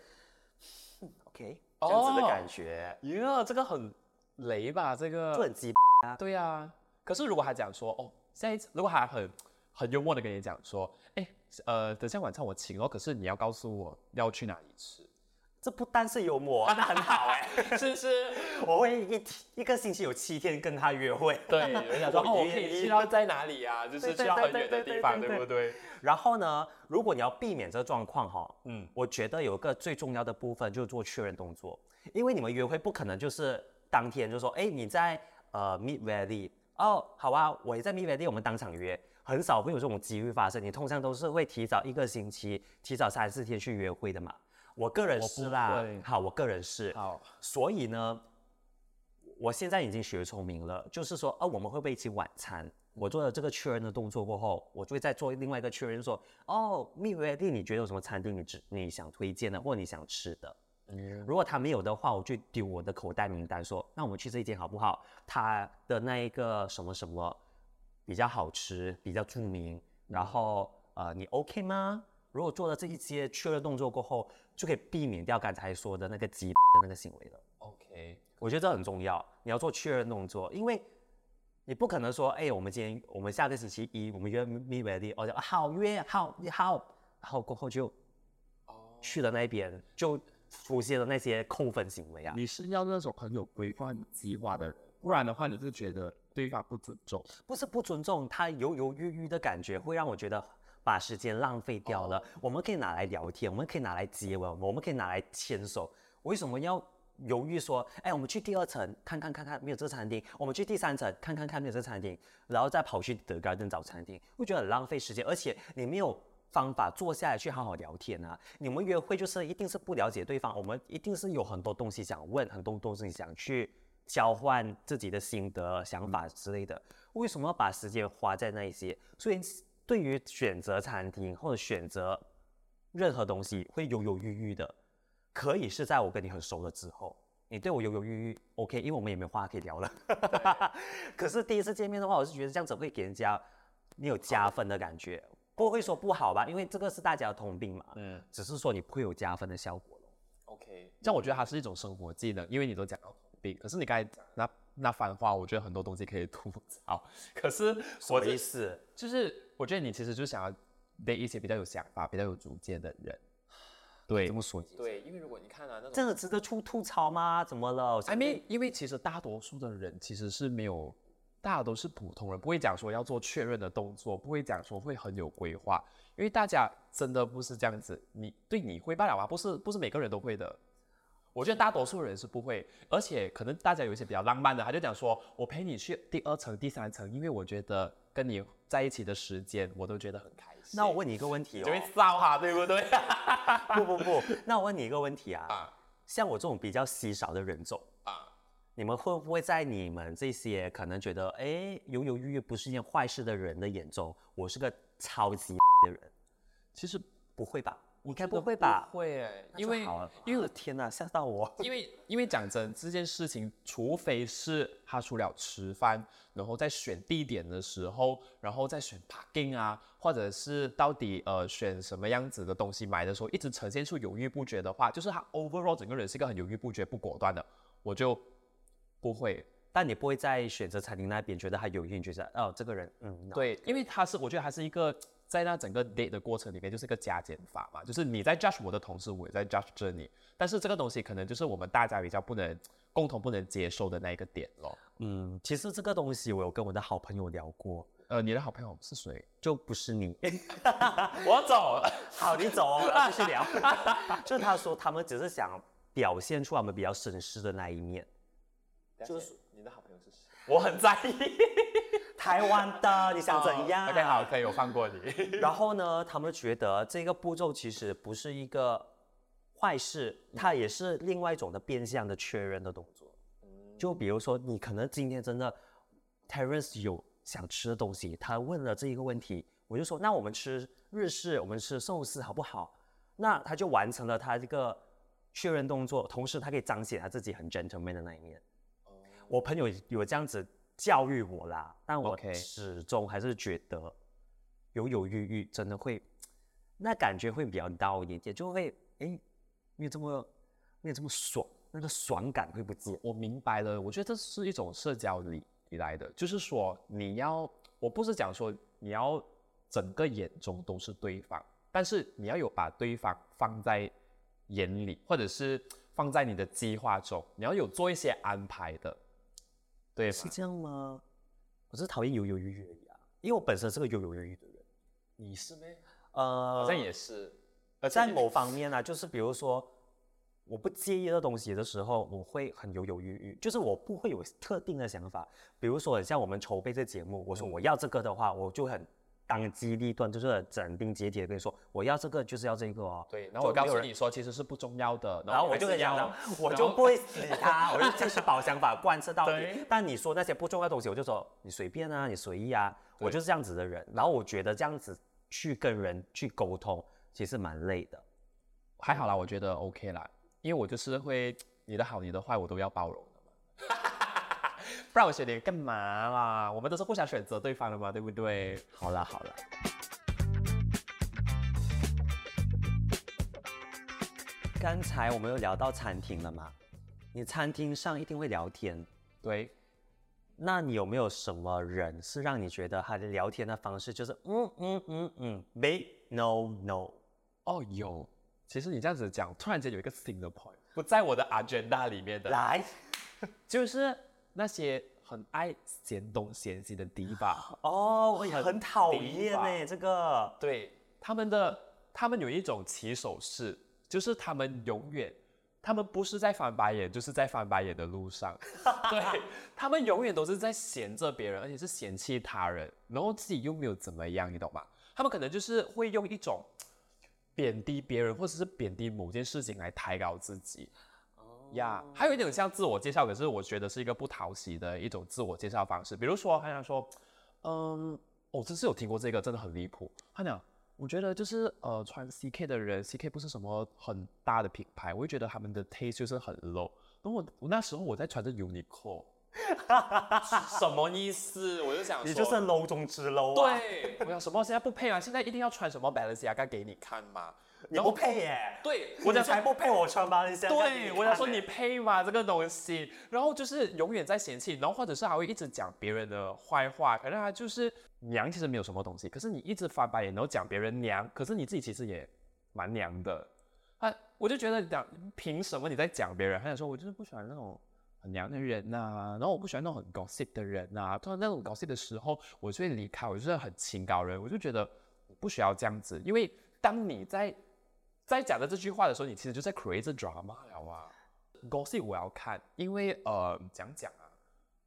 哼 OK 这样子的哦感觉，哟，这个很雷吧？这个就很鸡对呀、可是如果他讲说，哦，下一次如果他很很幽默的跟你讲说，哎，呃，等下晚上我请哦，可是你要告诉我要去哪里吃，这不单是幽默，那很好哎、是不是？我会一一个星期有七天跟他约会，对，人家说 哦，我可以去到在哪里啊？就是去到很远的地方，对不对？然后呢，如果你要避免这个状况哈，嗯。嗯，我觉得有一个最重要的部分就是做确认动作，因为你们约会不可能就是当天就说，哎，你在呃 Mid Valley，哦，好啊，我也在 Mid Valley，我们当场约，很少会有这种机会发生，你通常都是会提早一个星期，提早三四天去约会的嘛。我个人是啦会，好，我个人是，好，所以呢，我现在已经学聪明了，就是说，哦，我们会不会一起晚餐？我做了这个确认的动作过后，我就会再做另外一个确认，说，哦，蜜月地你觉得有什么餐厅你只你想推荐的，或你想吃的？嗯，如果他没有的话，我就丢我的口袋名单，说，那我们去这一间好不好？他的那一个什么什么比较好吃，比较著名，然后呃，你 OK 吗？如果做了这一些确认动作过后，就可以避免掉刚才说的那个鸡的那个行为了。OK，我觉得这很重要，你要做确认动作，因为你不可能说，哎、我们今天我们下个星期一我们约 meet ready，哦，就啊好约好你好，然后过后就去了那边，就出现了那些扣分行为啊。你是要那种很有规划、计划的人，不然的话，你就觉得对方不尊重。不是不尊重，他犹犹豫豫的感觉会让我觉得把时间浪费掉了。我们可以拿来聊天，我们可以拿来接吻，我们可以拿来牵手，为什么要犹豫说，哎，我们去第二层看看看看没有这个餐厅，我们去第三层看看看没有这个餐厅，然后再跑去德高登找餐厅，会觉得很浪费时间，而且你没有。方法坐下来去好好聊天啊！你们约会就是一定是不了解对方，我们一定是有很多东西想问，很多东西想去交换自己的心得、想法之类的。为什么要把时间花在那一些？所以对于选择餐厅或者选择任何东西，会犹犹豫豫的。可以是在我跟你很熟了之后，你对我犹犹豫豫，OK，因为我们也没有话可以聊了。可是第一次见面的话，我是觉得这样子会给人家你有加分的感觉，不会说不好吧？因为这个是大家的通病嘛。嗯只是说你不会有加分的效果咯，OK，这样我觉得它是一种生活技能，因为你都讲到通病，可是你刚才讲那那番话，我觉得很多东西可以吐槽，可是什么我的意思？就是我觉得你其实就想要 date 一些比较有想法、比较有主见的人。对这么说，对，因为如果你看啊那种真的值得出吐槽吗？怎么了 I mean，因为其实大多数的人其实是没有，大家都是普通人，不会讲说要做确认的动作，不会讲说会很有规划，因为大家真的不是这样子。你对你会罢了吗？不是，不是每个人都会的。我觉得大多数人是不会，而且可能大家有一些比较浪漫的，他就讲说，我陪你去第二层、第三层，因为我觉得跟你在一起的时间，我都觉得很开心。那我问你一个问题哦就会哦，骚哈，对不对？不不不，那我问你一个问题啊，啊像我这种比较稀少的人种，啊，你们会不会在你们这些可能觉得哎犹犹豫豫不是一件坏事的人的眼中，我是个超级的人？其实不会吧？应该不会吧？不会因为好因为我的天哪，吓到我！因为因为讲真，这件事情，除非是他除了吃饭，然后在选地点的时候，然后再选 parking 啊，或者是到底呃选什么样子的东西买的时候，一直呈现出犹豫不决的话，就是他 overall 整个人是一个很犹豫不决、不果断的，我就不会。但你不会在选择餐厅那边觉得他犹豫，你觉得哦这个人嗯对，因为他是我觉得他是一个在那整个 date 的过程里面，就是一个加减法嘛，就是你在 judge 我的同时，我也在 judge 着你，但是这个东西可能就是我们大家比较不能共同不能接受的那一个点咯。嗯，其实这个东西我有跟我的好朋友聊过，呃，你的好朋友是谁？就不是你。我走。好，你走继续聊。就是他说他们只是想表现出他们比较绅士的那一面。就是你的好朋友是谁？我很在意。台湾的，你想怎样、？OK，好，可以，我放过你。然后呢，他们觉得这个步骤其实不是一个坏事，它也是另外一种的变相的确认的动作。就比如说，你可能今天真的 Terence 有想吃的东西，他问了这一个问题，我就说，那我们吃日式，我们吃寿司好不好？那他就完成了他这个确认动作，同时他可以彰显他自己很 gentleman 的那一面。我朋友有这样子教育我啦，但我 OK 始终还是觉得犹犹豫豫，真的会那感觉会比较到一点，就会哎没有这么没有这么爽，那个爽感会不见。我明白了，我觉得这是一种社交礼礼来的，就是说你要，我不是讲说你要整个眼中都是对方，但是你要有把对方放在眼里，或者是放在你的计划中，你要有做一些安排的，对吗？是这样吗？我只是讨厌犹犹豫豫而已啊，因为我本身是个犹犹豫豫的人。你是咩？呃，好像也是，呃在某方面呢、就是比如说我不介意这东西的时候，我会很犹犹豫豫，就是我不会有特定的想法。比如说，像我们筹备这节目，我说我要这个的话，我就很当机立断，就是很斩钉截铁的跟你说，我要这个就是要这个哦。对，然后我告诉你说，其实是不重要的，然后我就跟你讲，我就不会理他，我就坚持把我想法贯彻到底。但你说那些不重要的东西，我就说你随便啊，你随意啊，我就是这样子的人。然后我觉得这样子去跟人去沟通，其实蛮累的。还好啦，我觉得 OK 啦，因为我就是会你的好你的坏我都要包容的嘛，不然我选你干嘛啦？我们都是互相选择对方的嘛，对不对？好了好了，刚才我们有聊到餐厅了嘛？你餐厅上一定会聊天，对，那你有没有什么人是让你觉得他的聊天的方式就是嗯嗯嗯嗯，babe no no？哦有，其实你这样子讲，突然间有一个新的 point 不在我的 agenda 里面的，来，就是那些很爱嫌东嫌西的迪吧，哦，我也很很讨厌呢，这个对他们的，他们有一种起手式，就是他们永远，他们不是在翻白眼，就是在翻白眼的路上。对他们永远都是在嫌着别人，而且是嫌弃他人，然后自己又没有怎么样，你懂吗？他们可能就是会用一种贬低别人，或者是贬低某件事情来抬高自己。呀还有一点像自我介绍，可是我觉得是一个不讨喜的一种自我介绍方式。比如说，他想说，嗯，我真是有听过这个，真的很离谱。他讲，我觉得就是呃，穿 CK 的人，CK 不是什么很大的品牌，我会觉得他们的 taste 就是很 low。然后我我那时候我在穿着 Uniqlo，什么意思？我就想说，你就是 low 中之 low 啊，对，我想什么现在不配啊？现在一定要穿什么 Balenciaga 给你看吗？你不配耶，对，我想说不配我穿吧，你现在对，我想说你配吗？这个东西，然后就是永远在嫌弃，然后或者是还会一直讲别人的坏话，可能他就是娘，其实没有什么东西，可是你一直翻白眼，然后讲别人娘，可是你自己其实也蛮娘的。他我就觉得讲凭什么你在讲别人？他想说我就是不喜欢那种很娘的人呐、然后我不喜欢那种很 gossip 的人呐、突然那种 gossip 的时候，我就会离开，我就是很清高人，我就觉得你不需要这样子，因为当你在在讲的这句话的时候，你其实就在 create drama 了啊。gossip 我要看，因为呃，讲讲啊，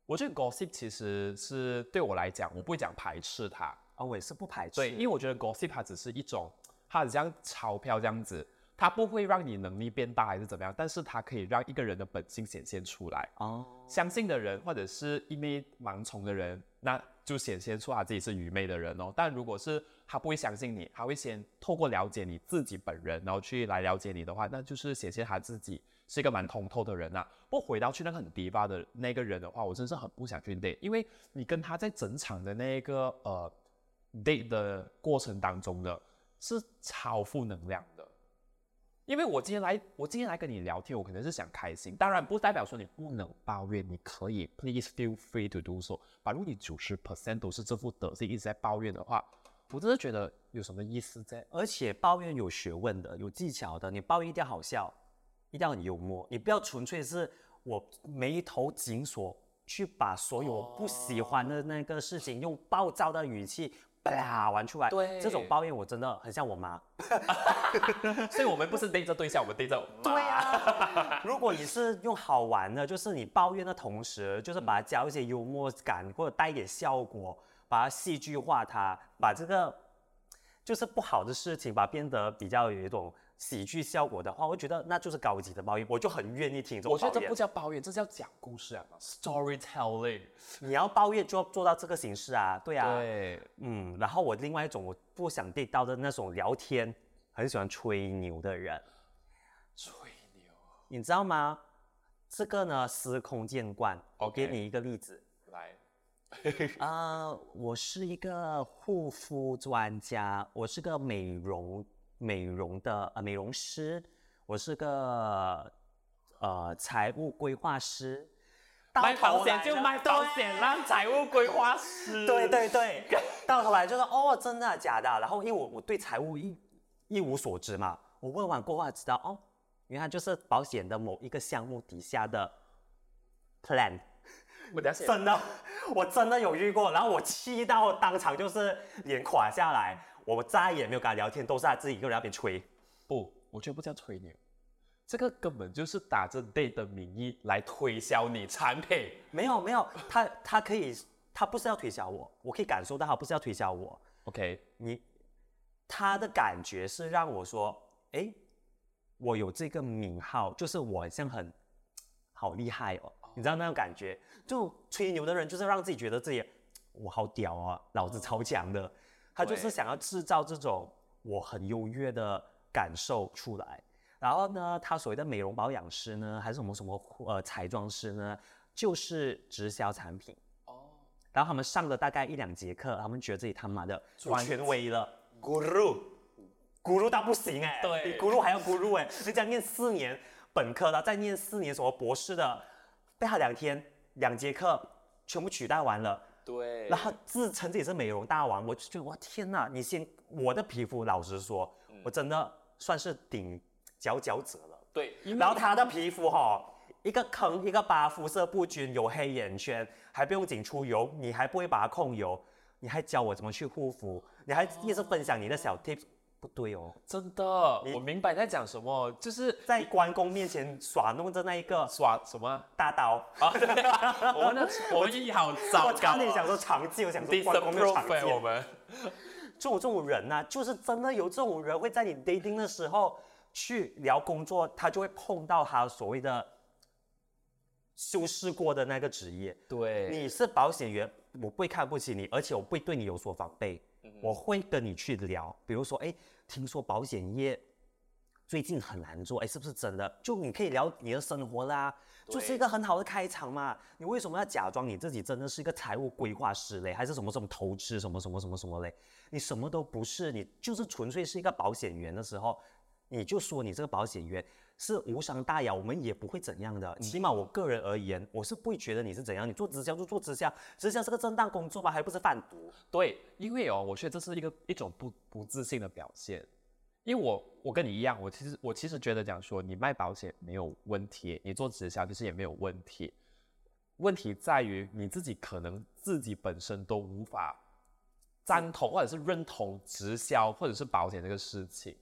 我觉得 gossip 其实是对我来讲，我不会讲排斥它，啊，我也是不排斥，对，因为我觉得 gossip 它只是一种，它很像钞票这样子，它不会让你能力变大还是怎么样，但是它可以让一个人的本性显现出来。哦，相信的人，或者是一昧盲从的人，那就显现出他自己是愚昧的人哦。但如果是他不会相信你，他会先透过了解你自己本人，然后去来了解你的话，那就是显现他自己是一个蛮通透的人呐、不回到去那个很低吧的那个人的话，我真是很不想去 date，因为你跟他在整场的那个呃 date 的过程当中呢，是超负能量的。因为我今天来，我今天来跟你聊天，我可能是想开心，当然不代表说你不能抱怨，你可以 please feel free to do so。把如你九十 percent 都是这副德性一直在抱怨的话，我真的觉得有什么意思在？而且抱怨有学问的，有技巧的，你抱怨一定要好笑，一定要很幽默，你不要纯粹是我眉头紧锁去把所有我不喜欢的那个事情用暴躁的语气。啪玩出来，对这种抱怨我真的很像我妈。所以我们不是对着对象，我们对着妈。对啊，如果你是用好玩的，就是你抱怨的同时，就是把它加一些幽默感或者带一点效果，把它戏剧化它，把这个就是不好的事情，把它变得比较有一种喜剧效果的话，我觉得那就是高级的抱怨，我就很愿意听我觉得这不。叫抱怨，这叫讲故事啊，storytelling。你要抱怨就要做到这个形式啊，对啊，对，嗯。然后我另外一种我不想 date 到的那种聊天，很喜欢吹牛的人。吹牛。你知道吗？这个呢，司空见惯。我给你一个例子。来，啊、我是一个护肤专家，我是个美容美容的呃美容师，我是个呃财务规划师。到卖保险就卖保险，让财务规划师。对对对，到头来就说哦，真的假的？然后因为我我对财务一一无所知嘛，我问完过后才知道哦，原来就是保险的某一个项目底下的 plan。我等下真的，我真的有遇过，然后我气到当场就是脸垮下来，我再也没有跟他聊天，都是他自己一个人在那边吹。不，我觉得不叫吹牛，这个根本就是打着 date 的名义来推销你产品。没有没有，他他可以，他不是要推销我，我可以感受到他不是要推销我，OK，你他的感觉是让我说，哎，我有这个名号，就是我好像很好厉害哦，你知道那种感觉？就吹牛的人就是让自己觉得自己我好屌啊，老子超强的，他就是想要制造这种我很优越的感受出来。然后呢，他所谓的美容保养师呢，还是什么什么呃彩妆师呢，就是直销产品。哦，然后他们上了大概一两节课，他们觉得自己他妈的有专权威了，guru，guru 到不行哎、对比 guru 还要 guru 哎、人家念四年本科的，再念四年什么博士的，被他两天两节课全部取代完了，对然后自称自己是美容大王，我就觉得哇天哪！你先我的皮肤，老实说，我真的算是顶佼佼者了。对，然后他的皮肤哈、一个坑一个疤，肤色不均，有黑眼圈，还不用紧出油，你还不会把它控油，你还教我怎么去护肤，你还一直分享你的小 tips，不对哦，真的，我明白你在讲什么，就是在关公面前耍弄着那一个耍什么啊？大刀，我们的我们意好糟我糕差点想说长技，我想说关公没有长我们。这种这种人呐、就是真的有这种人会在你 dating 的时候去聊工作，他就会碰到他所谓的修饰过的那个职业。对，你是保险员，我不会看不起你，而且我不会对你有所防备，我会跟你去聊，比如说，哎，听说保险业最近很难做，哎，是不是真的？就你可以聊你的生活啦，就是一个很好的开场嘛。你为什么要假装你自己真的是一个财务规划师嘞，还是什么什么投资什么什么什么什么嘞？你什么都不是，你就是纯粹是一个保险员的时候，你就说你这个保险员是无伤大雅，我们也不会怎样的。起码我个人而言，我是不会觉得你是怎样。你做直销就做直销，直销是个正当工作吧，还不是贩毒？对，因为哦，我觉得这是一个一种不不自信的表现。因为我我跟你一样，我其实我其实觉得讲说你卖保险没有问题，你做直销其实也没有问题。问题在于你自己可能自己本身都无法赞同或者是认同直销或者是保险这个事情。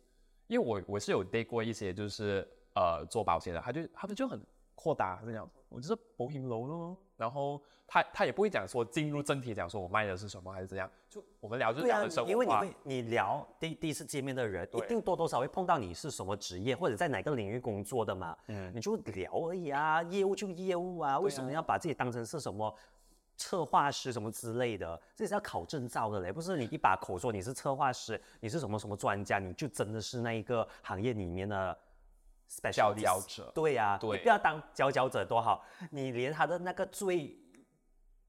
因为我我是有 date 过一些就是呃做保险的，他就他们就很豁达，他就讲我就是保险楼咯，然后他他也不会讲说进入正题讲说我卖的是什么还是怎样，就我们聊就是聊的生，活化因为你会你聊第第一次见面的人，一定多多少少会碰到你是什么职业或者在哪个领域工作的嘛，嗯你就聊而已啊，业务就业务啊，为什么要把自己当成是什么？策划师什么之类的，这是要考证照的嘞，不是你一把口说你是策划师，你是什么什么专家，你就真的是那一个行业里面的 special 佼佼者对呀、对。你不要当佼佼者多好，你连他的那个最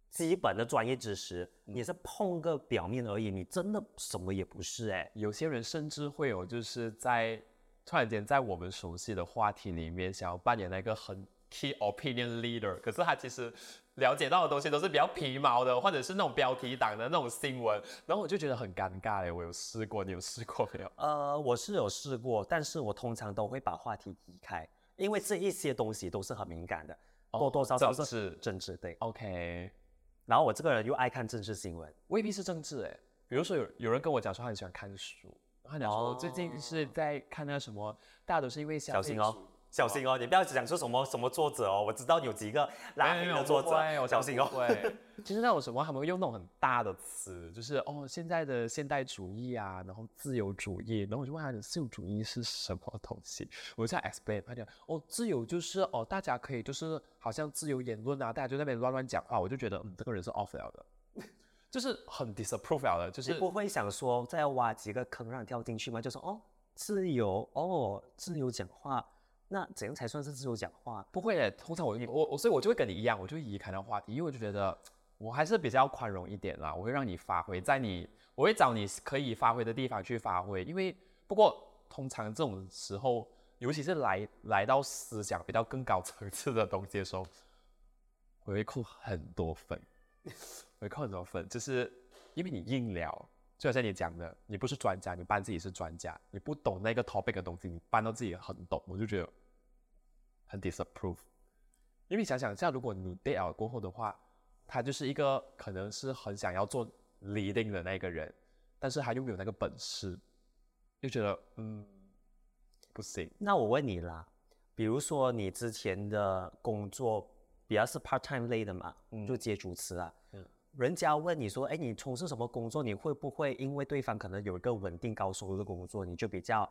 基本的专业知识，你是碰个表面而已，你真的什么也不是哎、有些人甚至会有就是在突然间在我们熟悉的话题里面想要扮演那个很 key opinion leader，可是他其实了解到的东西都是比较皮毛的，或者是那种标题党的那种新闻，然后我就觉得很尴尬嘞。我有试过，你有试过没有？呃，我是有试过，但是我通常都会把话题移开，因为这一些东西都是很敏感的，多多少少是政治政治对。OK，然后我这个人又爱看政治新闻，未必是政治哎。比如说有有人跟我讲说他很喜欢看书，然后他讲说我最近是在看那个什么，大家都是因为小心哦主，小心哦，你不要讲出什么什么作者哦，我知道有几个拉没有没有黑的作者，我小心哦。对，其实那种什么，他们会用那种很大的词，就是哦，现在的现代主义啊，然后自由主义，然后我就问他，自由主义是什么东西？我就在 explain，他讲哦，自由就是哦，大家可以就是好像自由言论啊，大家就在那边乱乱讲话，我就觉得嗯，这个人是 off 了的，就是很 disapprove 了的，就是你不会想说再挖几个坑让你跳进去吗？就说哦，自由哦，自由讲话那怎样才算是自由讲话？不会的，通常我我我，所以我就会跟你一样，我就移开那话题，因为我就觉得我还是比较宽容一点啦，我会让你发挥，在你我会找你可以发挥的地方去发挥，因为不过通常这种时候，尤其是来来到思想比较更高层次的东西的时候，我会扣很多分，我会扣很多分，就是因为你硬聊。就好像你讲的，你不是专家，你扮自己是专家，你不懂那个 topic 的东西，你扮到自己很懂，我就觉得很 disapprove。因为想想，这样如果你 date 了过后的话，他就是一个可能是很想要做 leading 的那个人，但是他又没有那个本事，就觉得嗯不行。那我问你啦，比如说你之前的工作比较是 part time 类的嘛，就接主持啊，人家问你说，哎，你从事什么工作？你会不会因为对方可能有一个稳定高收入的工作，你就比较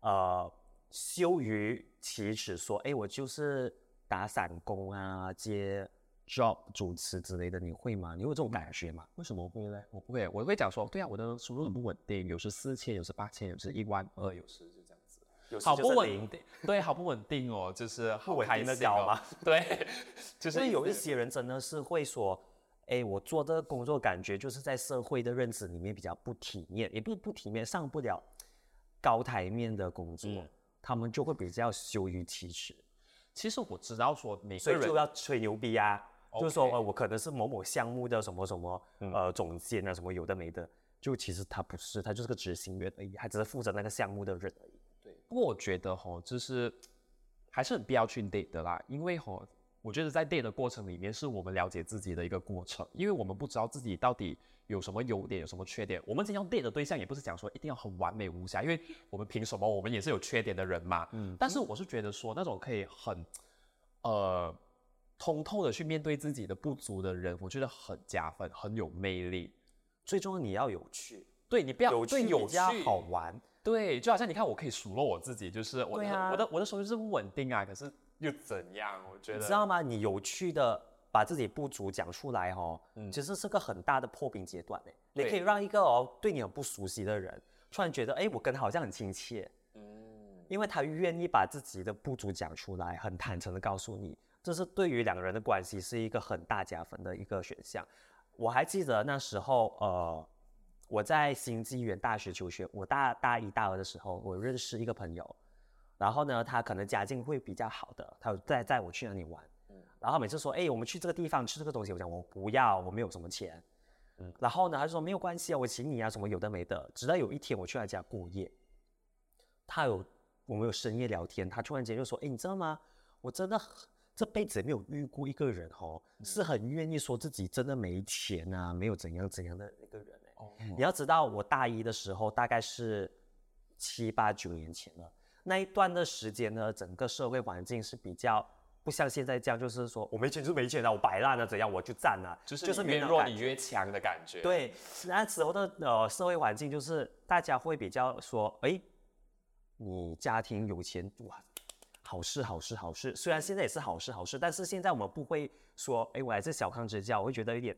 呃羞于启齿说，哎，我就是打散工啊，接 job 主持之类的，你会吗？你有这种感觉吗？为什么会呢？我不会，我会讲说，对啊，我的收入很不稳定，有时四千，有时八千，有时一万二，有时就这样子，好不稳定，对，好不稳定哦，就是好开心高吗？对，就是有一些人真的是会说。哎，我做这个工作感觉就是在社会的认知里面比较不体面，也不是不体面，上不了高台面的工作，他们就会比较羞于启齿。其实我知道说，每所以就要吹牛逼啊，就是说呃，我可能是某某项目的什么什么呃总监啊，什么有的没的，就其实他不是，他就是个执行员而已，他只是负责那个项目的人而已。对，不过我觉得哈，就是还是很必要去 date 的啦，因为哈。我觉得在 date 的过程里面，是我们了解自己的一个过程，因为我们不知道自己到底有什么优点，有什么缺点。我们今天 date 的对象也不是讲说一定要很完美无瑕，因为我们凭什么？我们也是有缺点的人嘛。嗯。但是我是觉得说，那种可以很，呃，通透的去面对自己的不足的人，我觉得很加分，很有魅力。最重要你要有趣，对你不要有趣有趣好玩。对，就好像你看，我可以数落我自己，就是我的我的我的收入是不稳定啊，可是。又怎样？我觉得你知道吗？你有趣的把自己不足讲出来，哦，嗯，其实是个很大的破冰阶段诶。你可以让一个哦对你很不熟悉的人，突然觉得，哎，我跟他好像很亲切，嗯，因为他愿意把自己的不足讲出来，很坦诚的告诉你，这是对于两个人的关系是一个很大加分的一个选项。我还记得那时候，呃，我在新纪元大学求学，我大大一、大二的时候，我认识一个朋友。然后呢，他可能家境会比较好的，他有带带我去那里玩。嗯，然后每次说，哎，我们去这个地方吃这个东西，我讲我不要，我没有什么钱。嗯，然后呢，他就说没有关系啊，我请你啊，什么有的没的。直到有一天我去他家过夜，他有我们有深夜聊天，他突然间就说，哎，你知道吗？我真的这辈子没有遇过一个人哦，是很愿意说自己真的没钱啊，没有怎样怎样的一个人哎。哦，你要知道，我大一的时候大概是七八九年前了。那一段的时间呢，整个社会环境是比较不像现在这样，就是说我没钱就没钱了，我摆烂了怎样我就占了，就是就是越弱你越强的感觉。对，那时候的呃社会环境就是大家会比较说，哎，你家庭有钱哇，好事好事好事。虽然现在也是好事好事，但是现在我们不会说，哎，我来自小康之家，我会觉得有点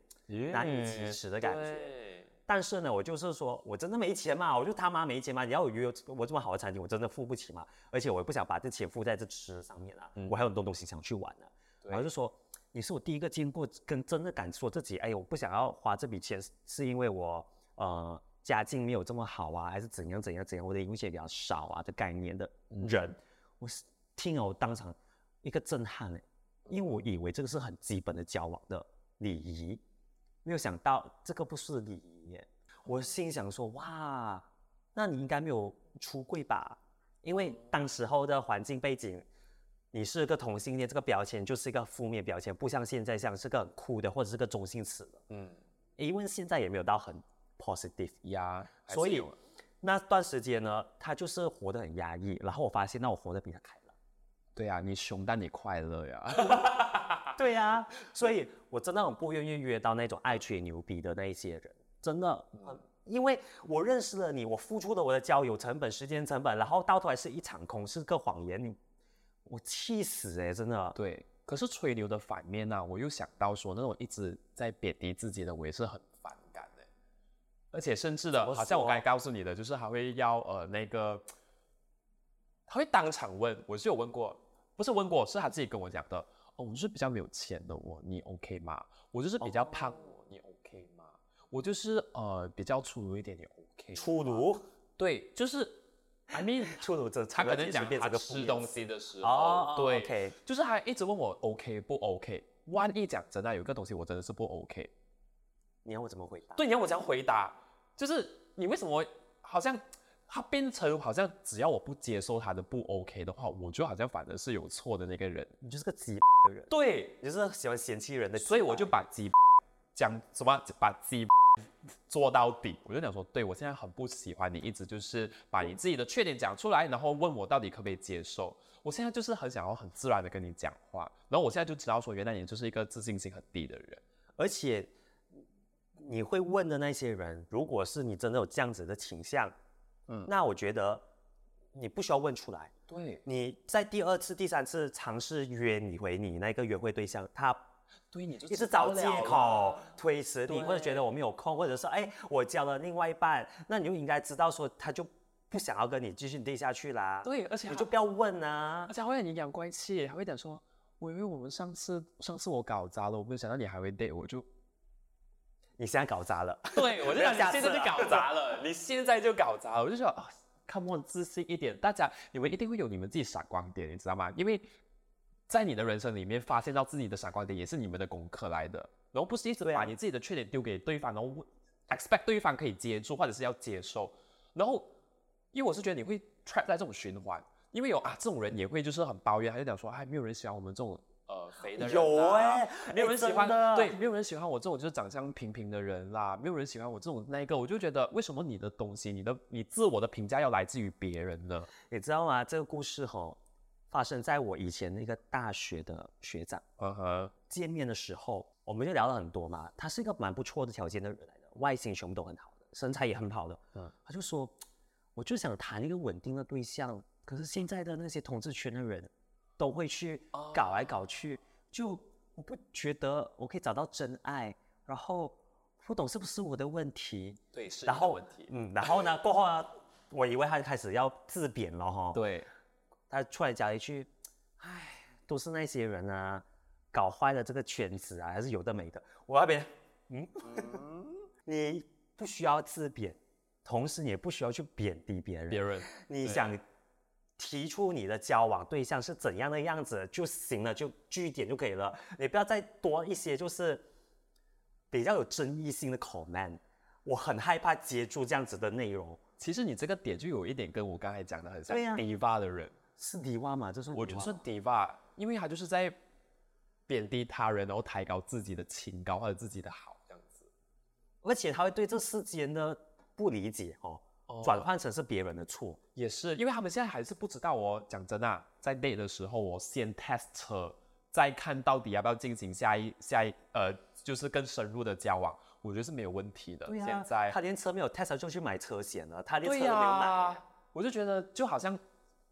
难以启齿的感觉。但是呢，我就是说，我真的没钱嘛，我就他妈没钱嘛。你要约我这么好的餐厅，我真的付不起嘛。而且我也不想把这钱付在这吃上面啊，我还有很多东西想去玩呢。然后就说，你是我第一个见过跟真的敢说自己，哎，我不想要花这笔钱，是因为我呃家境没有这么好啊，还是怎样怎样怎样，我的零用钱比较少啊的概念的人，我是听了我当场一个震撼哎，因为我以为这个是很基本的交往的礼仪。没有想到这个不是礼仪，我心想说哇，那你应该没有出柜吧？因为当时候的环境背景，你是个同性恋，这个标签就是一个负面标签，不像现在像是个很酷的或者是个中性词了。嗯，因为现在也没有到很 positive 呀，所以那段时间呢，他就是活得很压抑，然后我发现那我活得比他开朗。对呀，你穷但你快乐呀。对呀，所以我真的很不愿意约到那种爱吹牛逼的那一些人，真的，因为我认识了你，我付出了我的交友成本、时间成本，然后到头来是一场空，是个谎言，你我气死哎，真的。对，可是吹牛的反面呢，我又想到说那种一直在贬低自己的，我也是很反感的，而且甚至的，好像我刚才告诉你的，就是还会要呃那个。他会当场问，我是有问过，不是问过，是他自己跟我讲的。哦，我是比较没有钱的我，你 OK 吗？我就是比较胖我，你 OK 吗？我就是呃比较粗鲁一点，你 OK？粗鲁，对，就是 I mean，出炉这他可能讲他变这个吃东西的时候，哦对 OK 就是他一直问我 OK 不 OK。万一讲真的有一个东西我真的是不 OK，你要我怎么回答？对，你要我怎样回答？就是你为什么好像他变成好像只要我不接受他的不 OK 的话，我就好像反而是有错的那个人。你就是个鸡的人，对，你就是喜欢嫌弃人的，所以我就把鸡讲什么把鸡做到底。我就想说，对我现在很不喜欢你一直就是把你自己的缺点讲出来，然后问我到底可不可以接受。我现在就是很想要很自然的跟你讲话，然后我现在就知道说，原来你就是一个自信心很低的人。而且你会问的那些人，如果是你真的有这样子的倾向，嗯，那我觉得你不需要问出来。对，你在第二次、第三次尝试约你回你那个约会对象，他对，你就一直找借口推迟你，对或者觉得我没有空，或者是哎我交了另外一半，那你就应该知道说他就不想要跟你继续 date 下去啦。对，而且你就不要问啊而。且还会很阴阳怪气，还会讲说，我以为我们上次上次我搞砸了，我没有想到你还会 date，我就你现在搞砸了，对我就想 现在就搞砸了，你现在就搞砸了，我就说啊，come on，自信一点，大家你们一定会有你们自己闪光点，你知道吗？因为在你的人生里面发现到自己的闪光点，也是你们的功课来的，然后不是一直把你自己的缺点丢给对方，然后问 expect 对方可以接住或者是要接受，然后因为我是觉得你会 trap 在这种循环，因为有啊这种人也会就是很抱怨，他就讲说，哎，没有人喜欢我们这种。呃，肥的人、啊、有哎没有人喜欢，的对，没有人喜欢我这种就是长相平平的人啦，没有人喜欢我这种那一个，我就觉得为什么你的东西，你的你自我的评价要来自于别人呢？你知道吗？这个故事吼发生在我以前那个大学的学长嗯哼，见面的时候，我们就聊了很多嘛。他是一个蛮不错的条件的人来的，外形全部都很好的，身材也很好的。嗯，他就说，我就想谈一个稳定的对象，可是现在的那些统治圈的人都会去搞来搞去，就我不觉得我可以找到真爱，然后不懂是不是我的问题。对，是然后问题，嗯，然后呢，过后呢，我以为他开始要自贬了哈。对，他出来讲了一句：“唉，都是那些人啊，搞坏了这个圈子啊，还是有的没的。”我那边，嗯，你不需要自贬，同时你也不需要去贬低别人。别人你想提出你的交往对象是怎样的样子就行了，就据点就可以了。你不要再多一些就是比较有争议性的 comment。我很害怕接触这样子的内容。其实你这个点就有一点跟我刚才讲的很像对呀 diva 的人，是低洼吗？这是我觉得是 diva，因为他就是在贬低他人，然后抬高自己的清高或者自己的好这样子。而且他会对这世间的不理解哦，转换成是别人的错。也是，因为他们现在还是不知道哦。讲真啊，在 date 的时候，我先 test 车，再看到底要不要进行下一下一呃，就是更深入的交往，我觉得是没有问题的。现在他连车没有 test 就去买车险了，他连车都没有买。呀、我就觉得就好像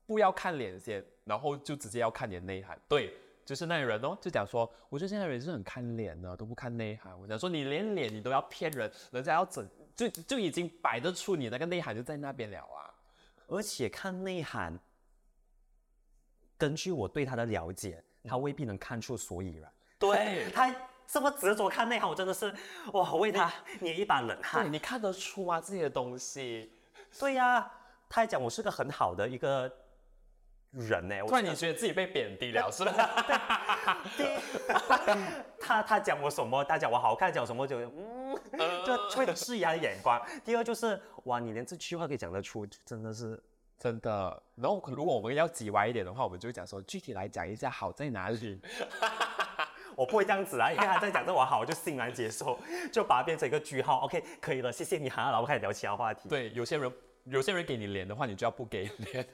不要看脸先，然后就直接要看你的内涵。对，就是那个人哦，就讲说，我觉得现在人是很看脸的，都不看内涵。我讲说，你连脸你都要骗人，人家要整，就就已经摆得出你那个内涵就在那边了啊。而且看内涵，根据我对他的了解，他未必能看出所以然。对 他这么执着看内涵，我真的是哇，为他捏一把冷对，汗。你看得出啊？这些东西，对呀、他还讲我是个很好的一个人呢。我突然你觉得自己被贬低了，是吧？他他讲我什么，他讲我好看，讲什么就嗯，就会质疑他的眼光。第二就是哇，你连这句话可以讲得出，真的是真的。然后如果我们要挤歪一点的话，我们就会讲说，具体来讲一下好在哪里。我不会这样子啊，因为他在讲这我好，我就欣然接受，就把它变成一个句号。OK，可以了，谢谢你哈，然后开始聊其他话题。对，有些人有些人给你脸的话，你就要不给脸，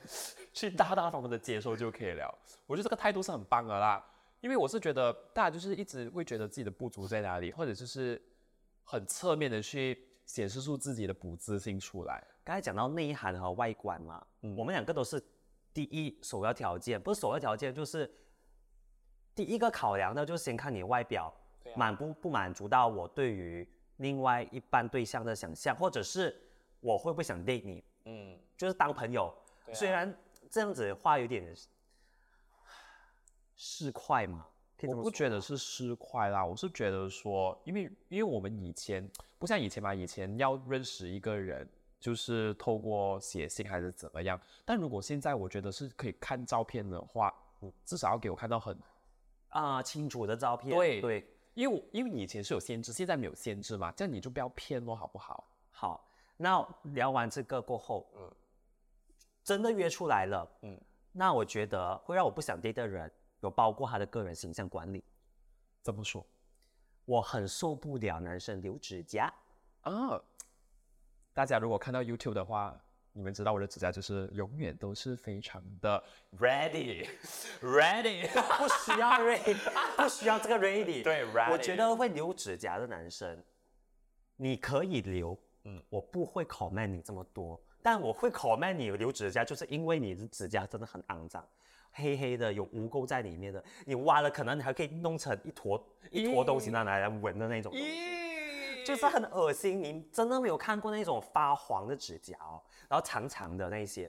去大大方方的接受就可以了。我觉得这个态度是很棒的啦，因为我是觉得大家就是一直会觉得自己的不足在哪里，或者就是很侧面的去显示出自己的不自信出来。刚才讲到内涵和外观嘛，我们两个都是第一首要条件，不是首要条件，就是第一个考量的，就是先看你外表、满不不满足到我对于另外一半对象的想象，或者是我会不会想 date 你，嗯，就是当朋友。虽然这样子的话有点市侩嘛？我不觉得是失快啦，我是觉得说，因为因为我们以前不像以前嘛，以前要认识一个人就是透过写信还是怎么样，但如果现在我觉得是可以看照片的话，你至少要给我看到很，啊、清楚的照片，对对，因为我因为以前是有限制，现在没有限制嘛，这样你就不要骗咯，好不好？好，那聊完这个过后，嗯，真的约出来了，嗯嗯，那我觉得会让我不想 date 的人，有包括他的个人形象管理。怎么说我很受不了男生留指甲，啊？大家如果看到 YouTube 的话，你们知道我的指甲就是永远都是非常的 ready，ready。不需要 ready，不需要这个 ready。对我，ready 我觉得会留指甲的男生，你可以留，嗯，我不会 comment 你这么多，但我会 comment 你留指甲，就是因为你的指甲真的很肮脏，黑黑的，有污垢在里面的，你挖了可能你还可以弄成一坨一坨东西拿来闻的那种东西。就是很恶心，你真的没有看过那种发黄的指甲哦，然后长长的那一些，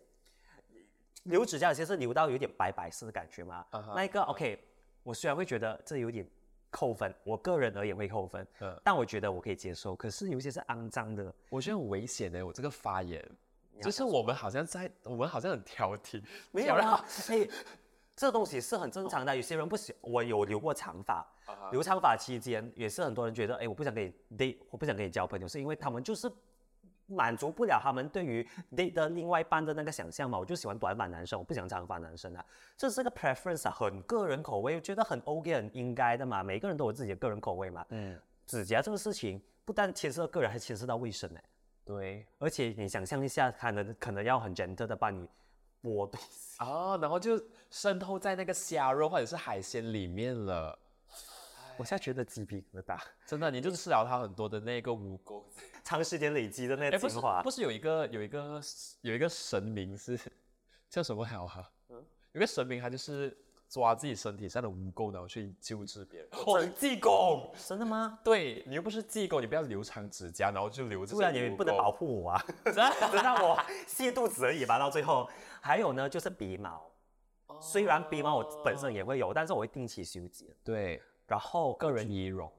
留指甲有些是留到有点白白色的感觉嘛。啊哈。那一个 OK，我虽然会觉得这有点扣分，我个人而言会扣分，嗯。但我觉得我可以接受。可是有些是肮脏的，我觉得很危险的，我这个发言，要就是我们好像在，我们好像很挑剔，没有 啦，哎，这东西是很正常的。有些人不喜，我有留过长发，留长发期间也是很多人觉得，哎，我不想跟你 date，我不想跟你交朋友，是因为他们就是满足不了他们对于 date 的另外一半的那个想象嘛。我就喜欢短发男生，我不喜欢长发男生啊，这是个 preference 啊，很个人口味，我觉得很 OK，很应该的嘛。每个人都有自己的个人口味嘛。嗯，指甲这个事情不但牵涉到个人，还牵涉到卫生哎、对而且你想象一下，可能可能要很 gentle 的帮你剥东西。哦，然后就渗透在那个虾肉或者是海鲜里面了。我现在觉得鸡皮疙瘩，真的，你就吃了它很多的那个污垢。长时间累积的那精华。不是有一个有一个有一个神明是 叫什么好啊？有个神明他就是抓自己身体上的污垢，然后去救治别人。哦，济公。真的吗？对你又不是济公，你不要留长指甲，然后就留这些不然你不能保。护我啊，只让我泻肚子而已吧。到最后，还有呢，就是鼻毛。虽然鼻毛我本身也会有，但是我会定期修剪。对，然后个人仪容。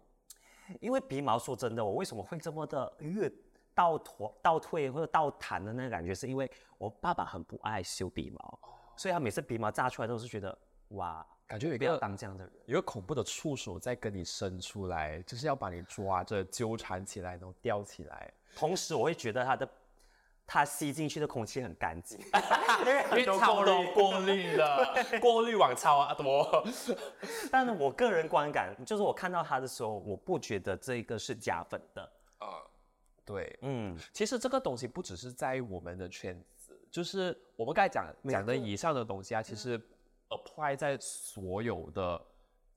因为鼻毛，说真的，我为什么会这么的越倒驼、倒退或者倒弹的那个感觉，是因为我爸爸很不爱修鼻毛，所以他每次鼻毛炸出来都是觉得哇，感觉有一不要个当这样的人。有一个恐怖的触手在跟你伸出来，就是要把你抓着纠缠起来，然后吊起来。同时，我会觉得他的他吸进去的空气很干净，因为超多滤。过滤了，过滤网超啊多。但是我个人观感就是，我看到他的时候，我不觉得这个是假粉的。对，嗯，其实这个东西不只是在我们的圈子，就是我们刚才讲讲的以上的东西啊，其实 apply 在所有的，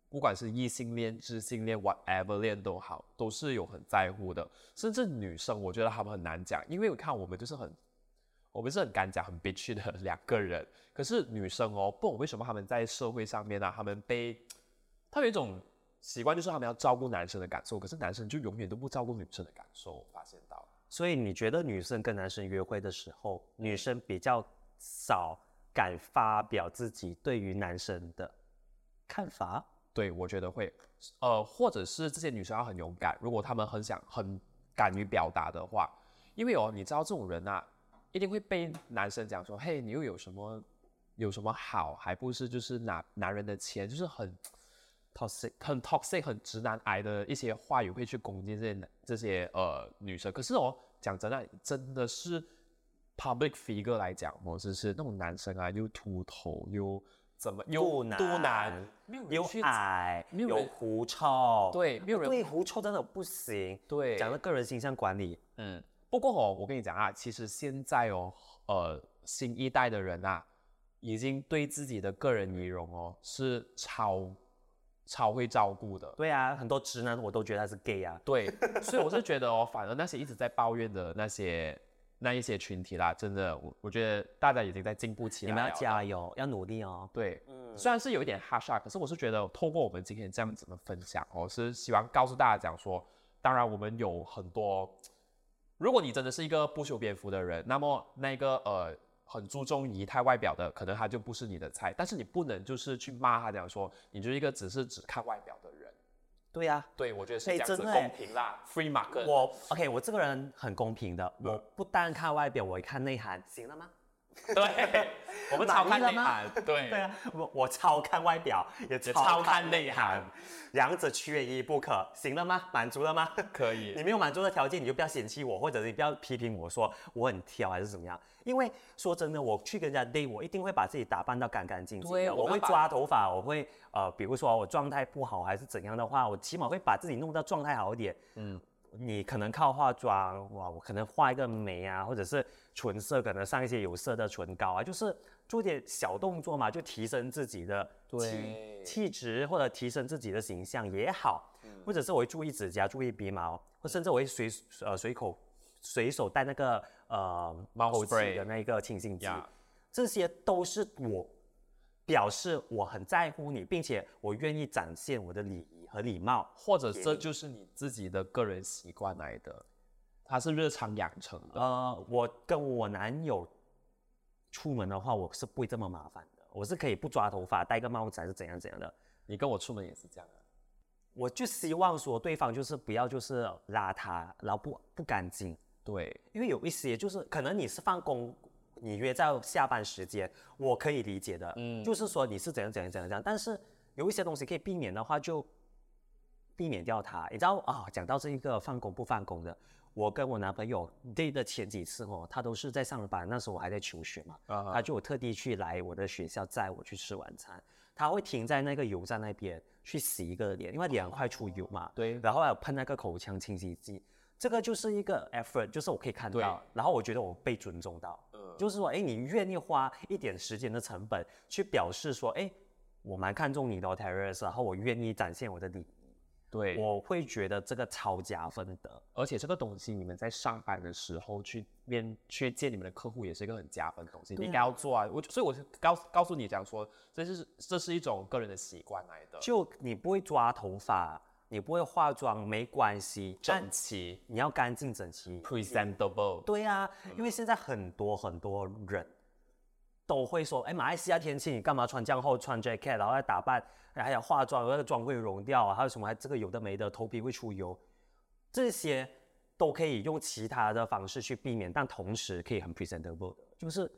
不管是异性恋、知性恋、whatever 恋都好，都是有很在乎的。甚至女生，我觉得她们很难讲，因为我看我们就是很，我们是很敢讲、很 bitch 的两个人。可是女生哦，不懂为什么她们在社会上面啊，她们被，她有一种习惯，就是她们要照顾男生的感受，可是男生就永远都不照顾女生的感受。我发现到。所以你觉得女生跟男生约会的时候，女生比较少敢发表自己对于男生的看法？对，我觉得会，呃，或者是这些女生要很勇敢，如果她们很想、很敢于表达的话，因为哦，你知道这种人啊，一定会被男生讲说，嘿，你又有什么有什么好，还不是就是拿男人的钱，就是很 toxic 很 toxic、很直男癌的一些话语会去攻击这些男这些呃女生。可是哦，讲真的，真的是 public figure 来讲，或者是那种男生啊，又秃头又怎么又肚腩肚腩，没有有去矮，有没有人狐臭，对，没有人对狐臭真的不行。对讲到个人形象管理，嗯，不过哦，我跟你讲啊，其实现在哦，呃，新一代的人啊，已经对自己的个人仪容哦是超超会照顾的。对啊，很多直男我都觉得他是 gay 啊。对，所以我是觉得哦，反而那些一直在抱怨的那些那一些群体啦，真的，我我觉得大家已经在进步起来你们要。加油，要努力哦。对，虽然是有一点哈沙，可是我是觉得透过我们今天这样子的分享，我是希望告诉大家讲说，当然我们有很多，如果你真的是一个不修边幅的人，那么那个呃很注重仪态外表的，可能他就不是你的菜。但是你不能就是去骂他，讲说你就是一个只是只看外表的人。对呀、对，我觉得是哎这样子真的哎公平啦，free market。我 OK，我这个人很公平的，我不单看外表，我也看内涵，行了吗？对，我们超看内涵，对对啊，我我超看外表，也也超超看内涵，两者缺一不可，行了吗？满足了吗？可以 你没有满足的条件，你就不要嫌弃我，或者你不要批评我说我很挑还是怎么样。因为说真的，我去跟人家 date，我一定会把自己打扮到干干净净的。我会抓头发，我会呃，比如说我状态不好还是怎样的话，我起码会把自己弄到状态好一点。嗯，你可能靠化妆，哇，我可能画一个眉啊，或者是唇色，可能上一些有色的唇膏啊，就是做点小动作嘛，就提升自己的气对。气质，或者提升自己的形象也好，或者是我会注意指甲、注意鼻毛，或甚至我会随呃随口随手带那个呃猫口气 spray 的那个清新剂呀。这些都是我表示我很在乎你，并且我愿意展现我的礼仪和礼貌。或者这就是你自己的个人习惯来的，它是日常养成的。呃，我跟我男友出门的话，我是不会这么麻烦的，我是可以不抓头发，戴个帽子还是怎样怎样的。你跟我出门也是这样啊？我就希望说对方就是不要就是邋遢，然后不不干净，对，因为有一些就是可能你是放工，你约在下班时间，我可以理解的，嗯，就是说你是怎样怎样怎样怎样，但是有一些东西可以避免的话，就避免掉它。你知道啊，讲到这一个放工不放工的，我跟我男朋友 date 的前几次哦，他都是在上班，那时候我还在求学嘛，他就特地去来我的学校载我去吃晚餐，他会停在那个油站那边去洗一个脸，因为脸很快出油嘛，对。然后还有喷那个口腔清洗剂，这个就是一个 effort，就是我可以看到，然后我觉得我被尊重到，嗯就是说，哎，你愿意花一点时间的成本去表示说，哎，我蛮看重你的、哦、Terrace，然后我愿意展现我的礼仪，对，我会觉得这个超加分的。而且这个东西你们在上班的时候去面去见你们的客户，也是一个很加分的东西，你应该要做啊。我所以我是告告诉你讲说，这是这是一种个人的习惯来的，就你不会抓头发，你不会化妆没关系，整齐你要干净整齐。presentable。对啊，因为现在很多很多人都会说，哎，马来西亚天气你干嘛穿这样厚穿 jacket，然后还打扮，哎还有化妆，那个妆会融掉啊，还有什么还这个有的没的，头皮会出油，这些都可以用其他的方式去避免，但同时可以很 presentable 的，就是，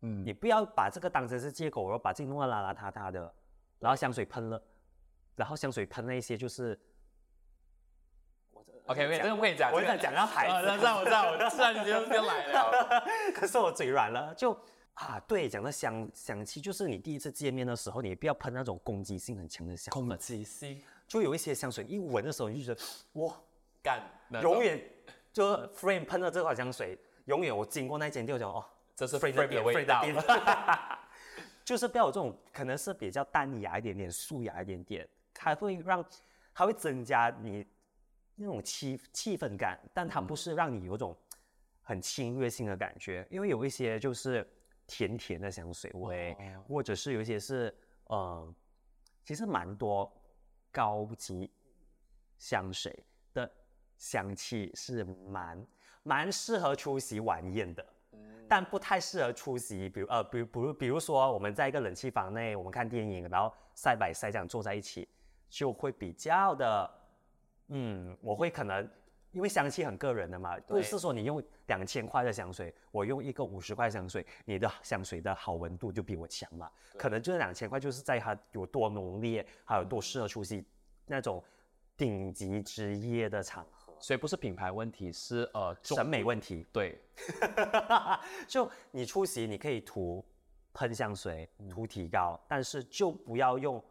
嗯，你不要把这个当成是借口，然后把自己弄得邋邋遢遢的，然后香水喷了，然后香水喷那一些就是。OK，我这个我跟你讲，我这个想讲到孩子呃知道我知道，我知道你就就来了。可是我嘴软了，就啊，对，讲到香香气，就是你第一次见面的时候，你不要喷那种攻击性很强的香攻，击性就有一些香水一闻的时候，你就觉得哇，干，永远就 frame 喷了这款香水，永远我经过那间店，我讲哦，这是 frame 的味道。就是不要有这种可能是比较淡雅一点点、素雅一点点，它会让它会增加你那种气气氛感，但它不是让你有种很侵略性的感觉，因为有一些就是甜甜的香水味，或者是有一些是呃，其实蛮多高级香水的香气是蛮蛮适合出席晚宴的。但不太适合出席，比如呃，比如比如比如说我们在一个冷气房内，我们看电影，然后晒摆晒这样坐在一起，就会比较的，嗯，我会可能因为香气很个人的嘛，不是说你用两千块的香水，我用一个五十块香水，你的香水的好闻度就比我强嘛，可能就是两千块就是在它有多浓烈，还有多适合出席那种顶级之夜的场合，所以不是品牌问题，是呃审美问题。对，就你出席，你可以涂喷香水、涂提膏，但是就不要用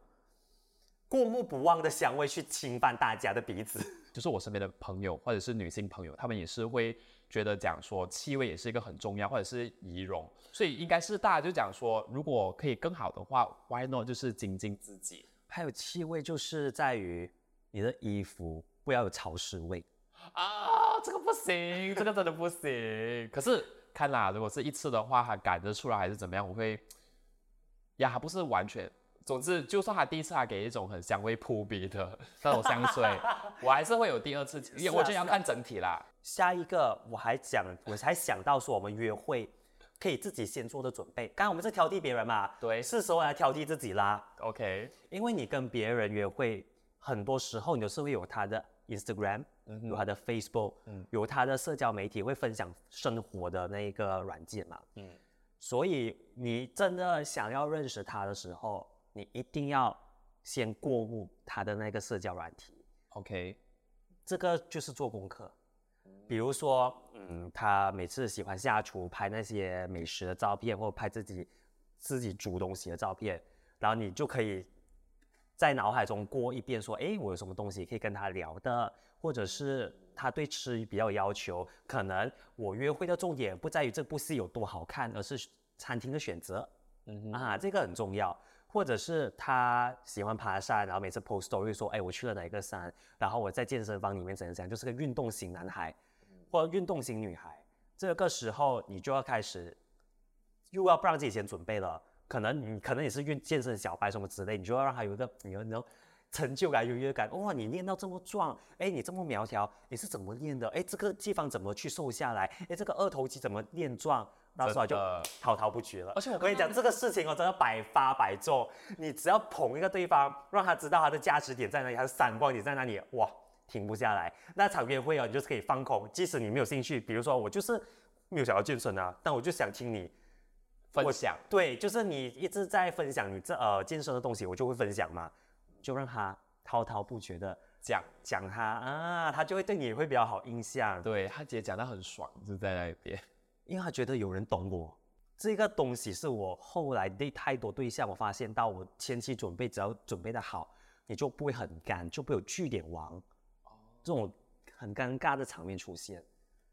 过目不忘的香味去侵犯大家的鼻子。就是我身边的朋友或者是女性朋友，她们也是会觉得讲说气味也是一个很重要，或者是仪容，所以应该是大家就讲说，如果可以更好的话，Why not 就是精进自己还有气味，就是在于你的衣服不要有潮湿味。啊，这个不行，这个真的不行。可是看啦，如果是一次的话，它赶得出来还是怎么样，我会呀，还不是完全。总之，就算他第一次他给一种很香味扑鼻的那种香水，我还是会有第二次，因为我觉得要看整体啦。下一个我还讲，我才想到说我们约会可以自己先做的准备。刚刚我们是挑剔别人嘛，对是时候来挑剔自己啦。OK，因为你跟别人约会，很多时候你都是会有他的 Instagram，、有他的 Facebook，、有他的社交媒体会分享生活的那一个软件嘛。嗯，所以你真的想要认识他的时候，你一定要先过目他的那个社交软体。OK，这个就是做功课。比如说，嗯，他每次喜欢下厨拍那些美食的照片，或拍自己自己煮东西的照片，然后你就可以在脑海中过一遍，说，诶，我有什么东西可以跟他聊的，或者是他对吃比较有要求，可能我约会的重点不在于这部戏有多好看，而是餐厅的选择，嗯啊，这个很重要。或者是他喜欢爬山，然后每次 post story 说，哎，我去了哪一个山，然后我在健身房里面怎样怎样，就是个运动型男孩或者运动型女孩。这个时候你就要开始，又要不让自己先准备了，可能你可能也是运健身小白什么之类，你就要让他有一个你有那种成就感、优越感。哇，你练到这么壮，哎，你这么苗条，你是怎么练的？哎，这个地方怎么去瘦下来？哎，这个二头肌怎么练壮？到时候就滔滔不绝了。而且我跟你讲，这个事情哦，真的百发百中。你只要捧一个对方，让他知道他的价值点在哪里，他的闪光点在哪里，哇，停不下来。那场约会哦，你就是可以放空，即使你没有兴趣，比如说我就是没有想要健身啊，但我就想听你分享。对，就是你一直在分享你这呃健身的东西，我就会分享嘛，就让他滔滔不绝的讲，讲他啊，他就会对你会比较好印象。对他姐讲的很爽，就在那边。因为他觉得有人懂我。这个东西是我后来 date 太多对象，我发现到我前期准备只要准备的好，你就不会很干，就不会有据点王这种很尴尬的场面出现。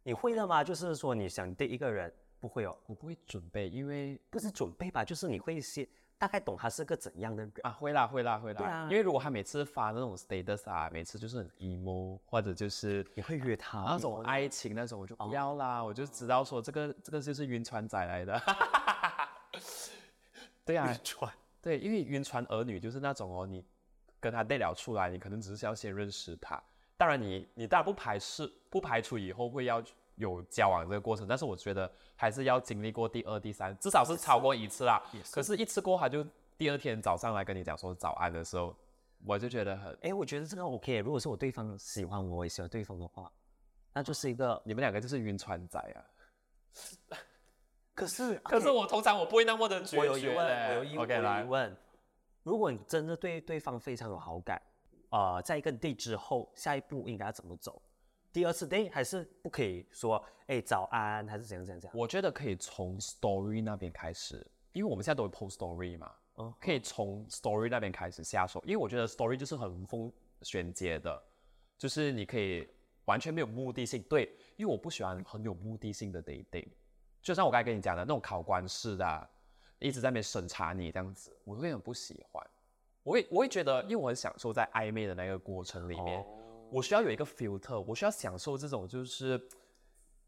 你会了吗？就是说你想 date 一个人，不会哦，我不会准备，因为不是准备吧，就是你会先大概懂他是个怎样的人。啊，会啦会啦会啦。对啊因为如果他每次发那种 status 啊，每次就是很 emo，或者就是你会约他那种爱情那种，我就不要啦，我就知道说这个这个就是晕船仔来的。对啊，晕船对，因为晕船儿女就是那种哦，你跟他 date 了出来，你可能只是要先认识他。当然你，你当然不排斥，不排除以后会要有交往这个过程，但是我觉得还是要经历过第二、第三，至少是超过一次啦。可是，一次过他就第二天早上来跟你讲说早安的时候，我就觉得很，哎，我觉得这个 OK。如果是我对方喜欢我，我也喜欢对方的话，那就是一个。你们两个就是晕船仔啊。可是 可是我通常我不会那么的决绝我有疑问，我有疑我 OK 有来疑，问。如果你真的对对方非常有好感，呃，在一个 date 之后，下一步应该要怎么走？第二次 date 还是不可以说，哎，早安，还是怎样怎样怎样？我觉得可以从 story 那边开始，因为我们现在都有 post story 嘛，嗯可以从 story 那边开始下手，因为我觉得 story 就是很无缝衔接的，就是你可以完全没有目的性。对，因为我不喜欢很有目的性的 day day，就像我刚才跟你讲的那种考官式的啊、一直在那边审查你这样子，我会很不喜欢。我会我会觉得，因为我很享受在暧昧的那个过程里面，我需要有一个 filter，我需要享受这种就是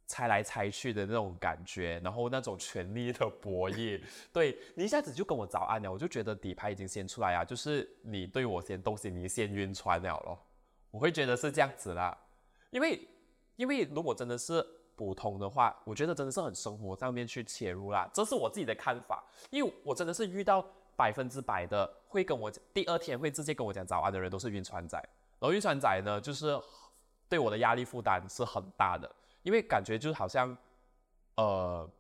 猜来猜去的那种感觉，然后那种权力的博弈。对你一下子就跟我早安了，我就觉得底牌已经先出来啊，就是你对我先东西，你先晕船了咯。我会觉得是这样子啦，因为因为如果真的是普通的话，我觉得真的是很生活上面去切入啦，这是我自己的看法，因为我真的是遇到百分之百的会跟我第二天会直接跟我讲早安的人都是晕船仔，然后晕船仔呢，就是对我的压力负担是很大的，因为感觉就是好像呃，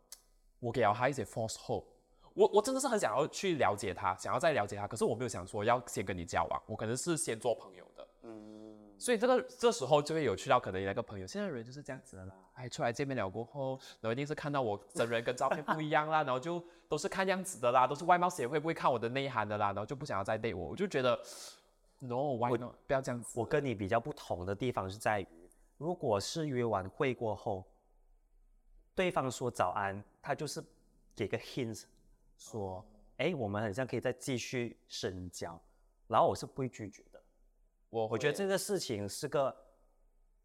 我给了他一些 false hope。我我真的是很想要去了解他，想要再了解他，可是我没有想说要先跟你交往，我可能是先做朋友的。嗯，所以这个这时候就会有去到可能你那个朋友，现在人就是这样子的啦。哎，出来见面了过后，然后一定是看到我真人跟照片不一样啦，然后就都是看样子的啦，都是外貌协会不会看我的内涵的啦，然后就不想要再 date 我，我就觉得 no，why not？不要这样子。我跟你比较不同的地方是在于，如果是约完会过后，对方说早安，他就是给个 hint，说，哎，我们很像可以再继续深交，然后我是不会拒绝的。我我觉得这个事情是个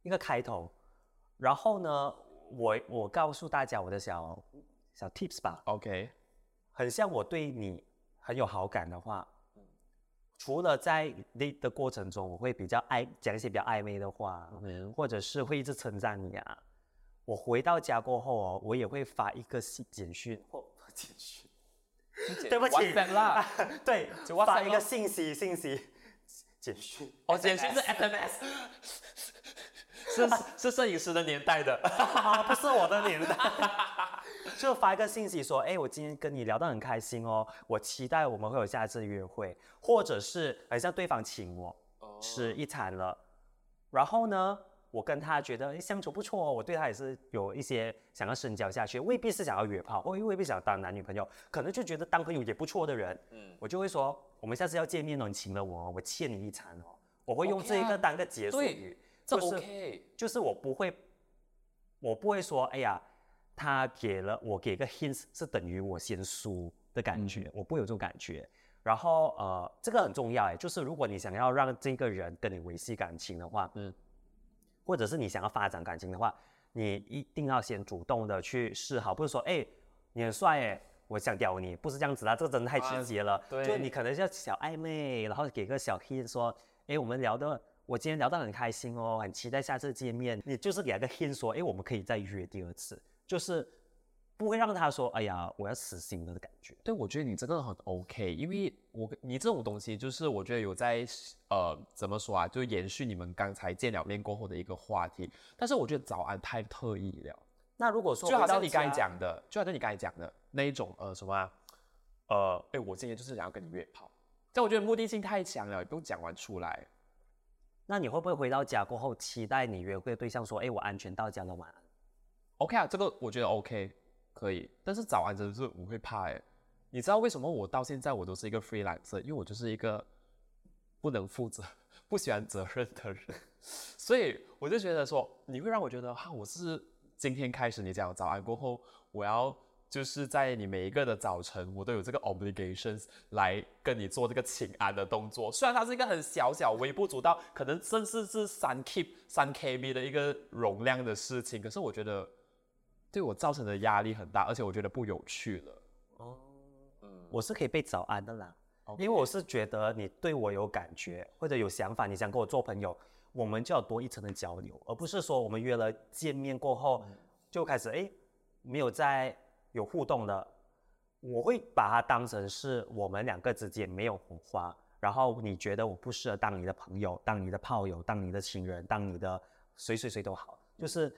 一个开头，然后呢，我我告诉大家我的小小 tips 吧，OK，很像我对你很有好感的话，除了在 date 的过程中，我会比较爱讲一些比较暧昧的话，嗯。或者是会一直称赞你啊，我回到家过后哦，我也会发一个信简讯或 简讯，对不起。啦，对，就发一个信息信息简讯，哦，简讯是 SMS，是是摄影师的年代的。啊，不是我的年代，就发一个信息说，哎，我今天跟你聊得很开心哦，我期待我们会有下一次约会，或者是很像对方请我吃一餐了，然后呢，我跟他觉得哎相处不错哦，我对他也是有一些想要深交下去，未必是想要约炮，或未必想当男女朋友，可能就觉得当朋友也不错的人，嗯，我就会说，我们下次要见面哦，你请了我哦，我欠你一餐哦，我会用这一啊个当个结束对语，这就是 OK，就是我不会，我不会说，哎呀，他给了我给个 hints 是等于我先输的感觉，我不会有这种感觉。然后呃，这个很重要哎，就是如果你想要让这个人跟你维系感情的话，嗯，或者是你想要发展感情的话，你一定要先主动的去示好，不是说，哎，你很帅哎。我想屌你，不是这样子啦，这个真的太直接了。对就你可能要小暧昧，然后给个小 hint 说，哎，我们聊的，我今天聊得很开心哦，很期待下次见面。你就是给他个 hint 说，哎，我们可以再约第二次，就是不会让他说，哎呀，我要死心了的感觉。对，我觉得你这个很 OK，因为我你这种东西就是我觉得有在呃怎么说啊，就延续你们刚才见了面过后的一个话题。但是我觉得早安太特意了，那如果说就好像你刚才，讲的，就好像你刚才讲的那一种呃什么啊，呃，哎，我今天就是想要跟你约炮，但我觉得目的性太强了，也不用讲完出来。那你会不会回到家过后，期待你约会的对象说，哎，我安全到家了，晚安？OK 啊，这个我觉得 OK 可以，但是早安真的是我会怕哎。你知道为什么我到现在我都是一个 freelancer？因为我就是一个不能负责、不喜欢责任的人，所以我就觉得说，你会让我觉得哈，我是今天开始你讲早安过后，我要就是在你每一个的早晨，我都有这个 obligations 来跟你做这个请安的动作。虽然它是一个很小小、微不足道，可能甚至是三 keep 三 kb 的一个容量的事情，可是我觉得对我造成的压力很大，而且我觉得不有趣了。哦我是可以被早安的啦。因为我是觉得你对我有感觉或者有想法，你想跟我做朋友，我们就要多一层的交流，而不是说我们约了见面过后、就开始哎没有再有互动了。我会把它当成是我们两个之间没有火花，然后你觉得我不适合当你的朋友、当你的炮友、当你的情人、当你的谁谁谁都好，就是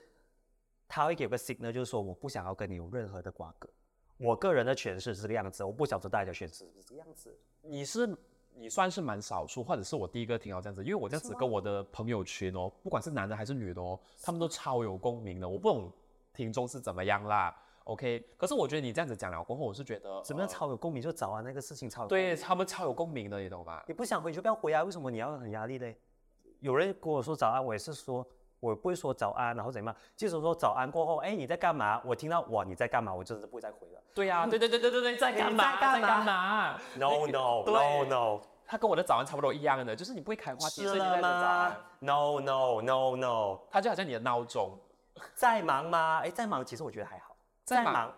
他会给个 signal，就是说我不想要跟你有任何的瓜葛。我个人的诠释是这个样子，我不晓得大家诠释是这个样子。你是你算是蛮少数，或者是我第一个听到这样子，因为我这样子跟我的朋友群哦，不管是男的还是女的哦，他们都超有共鸣的。我不懂听众是怎么样啦，OK？可是我觉得你这样子讲了过后，我是觉得怎么样呃超有共鸣？就早安那个事情超对他们超有共鸣的，你懂吧？你不想回就不要回啊，为什么你要很压力嘞？有人跟我说早安，我也是说，我不会说早安，然后怎么样？即使说早安过后，哎，你在干嘛？我听到哇你在干嘛，我真的是不会再回了。对呀、对对对对对对，在干嘛？在干嘛嘛？No no no no，他跟我的早安差不多一样的，就是你不会开话题，吃所以你在了这早安吗。？No no no no，他就好像你的闹钟，在忙吗？哎，在忙，其实我觉得还好。在忙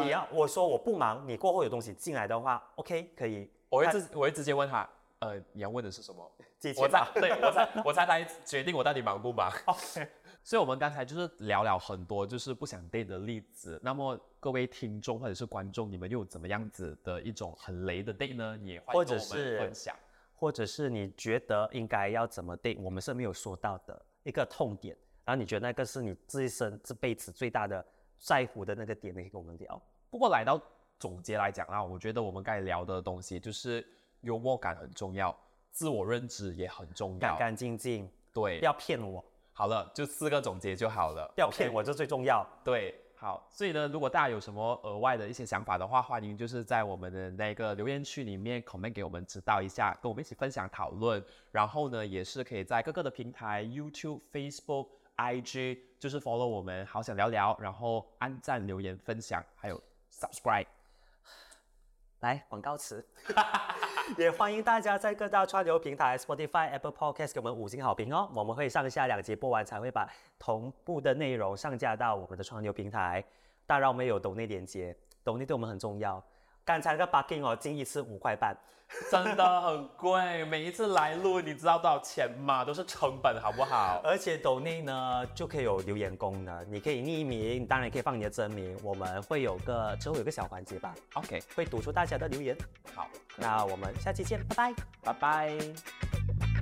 你要我说我不忙，你过后有东西进来的话，OK 可以。看我会直我会直接问他，呃，你要问的是什么？我才。对我才我才来决定我到底忙不忙。OK，所以，我们刚才就是聊了很多就是不想 date 的例子。那么，各位听众或者是观众，你们又有怎么样子的一种很雷的 date 呢？你也欢迎跟我们者是分享。或者是你觉得应该要怎么对，我们是没有说到的一个痛点，然后你觉得那个是你这一生这辈子最大的在乎的那个点，你可以跟我们聊。不过来到总结来讲啊，我觉得我们该聊的东西就是幽默感很重要，自我认知也很重要。干干净净，对不，要骗我，好了，就四个总结就好了。不要骗我，这最重要。对，好，所以呢，如果大家有什么额外的一些想法的话，欢迎就是在我们的那个留言区里面 comment 给我们知道一下，跟我们一起分享讨论。然后呢，也是可以在各个的平台，YouTube、Facebook、IG，就是 follow 我们，好想聊聊，然后按赞、留言、分享，还有 subscribe。来广告词，也欢迎大家在各大串流平台 Spotify、Apple Podcast 给我们五星好评哦。我们会上下两节播完才会把同步的内容上架到我们的串流平台。当然，我们也有抖内连接，抖内对我们很重要。刚才那个 parking 哦，进一次五块半。真的很贵，每一次来录，你知道多少钱吗？都是成本，好不好？而且抖内呢就可以有留言功能，你可以匿名，当然可以放你的真名，我们会有个之后有个小环节吧，OK，会读出大家的留言。好，那我们下期见，拜拜。拜拜。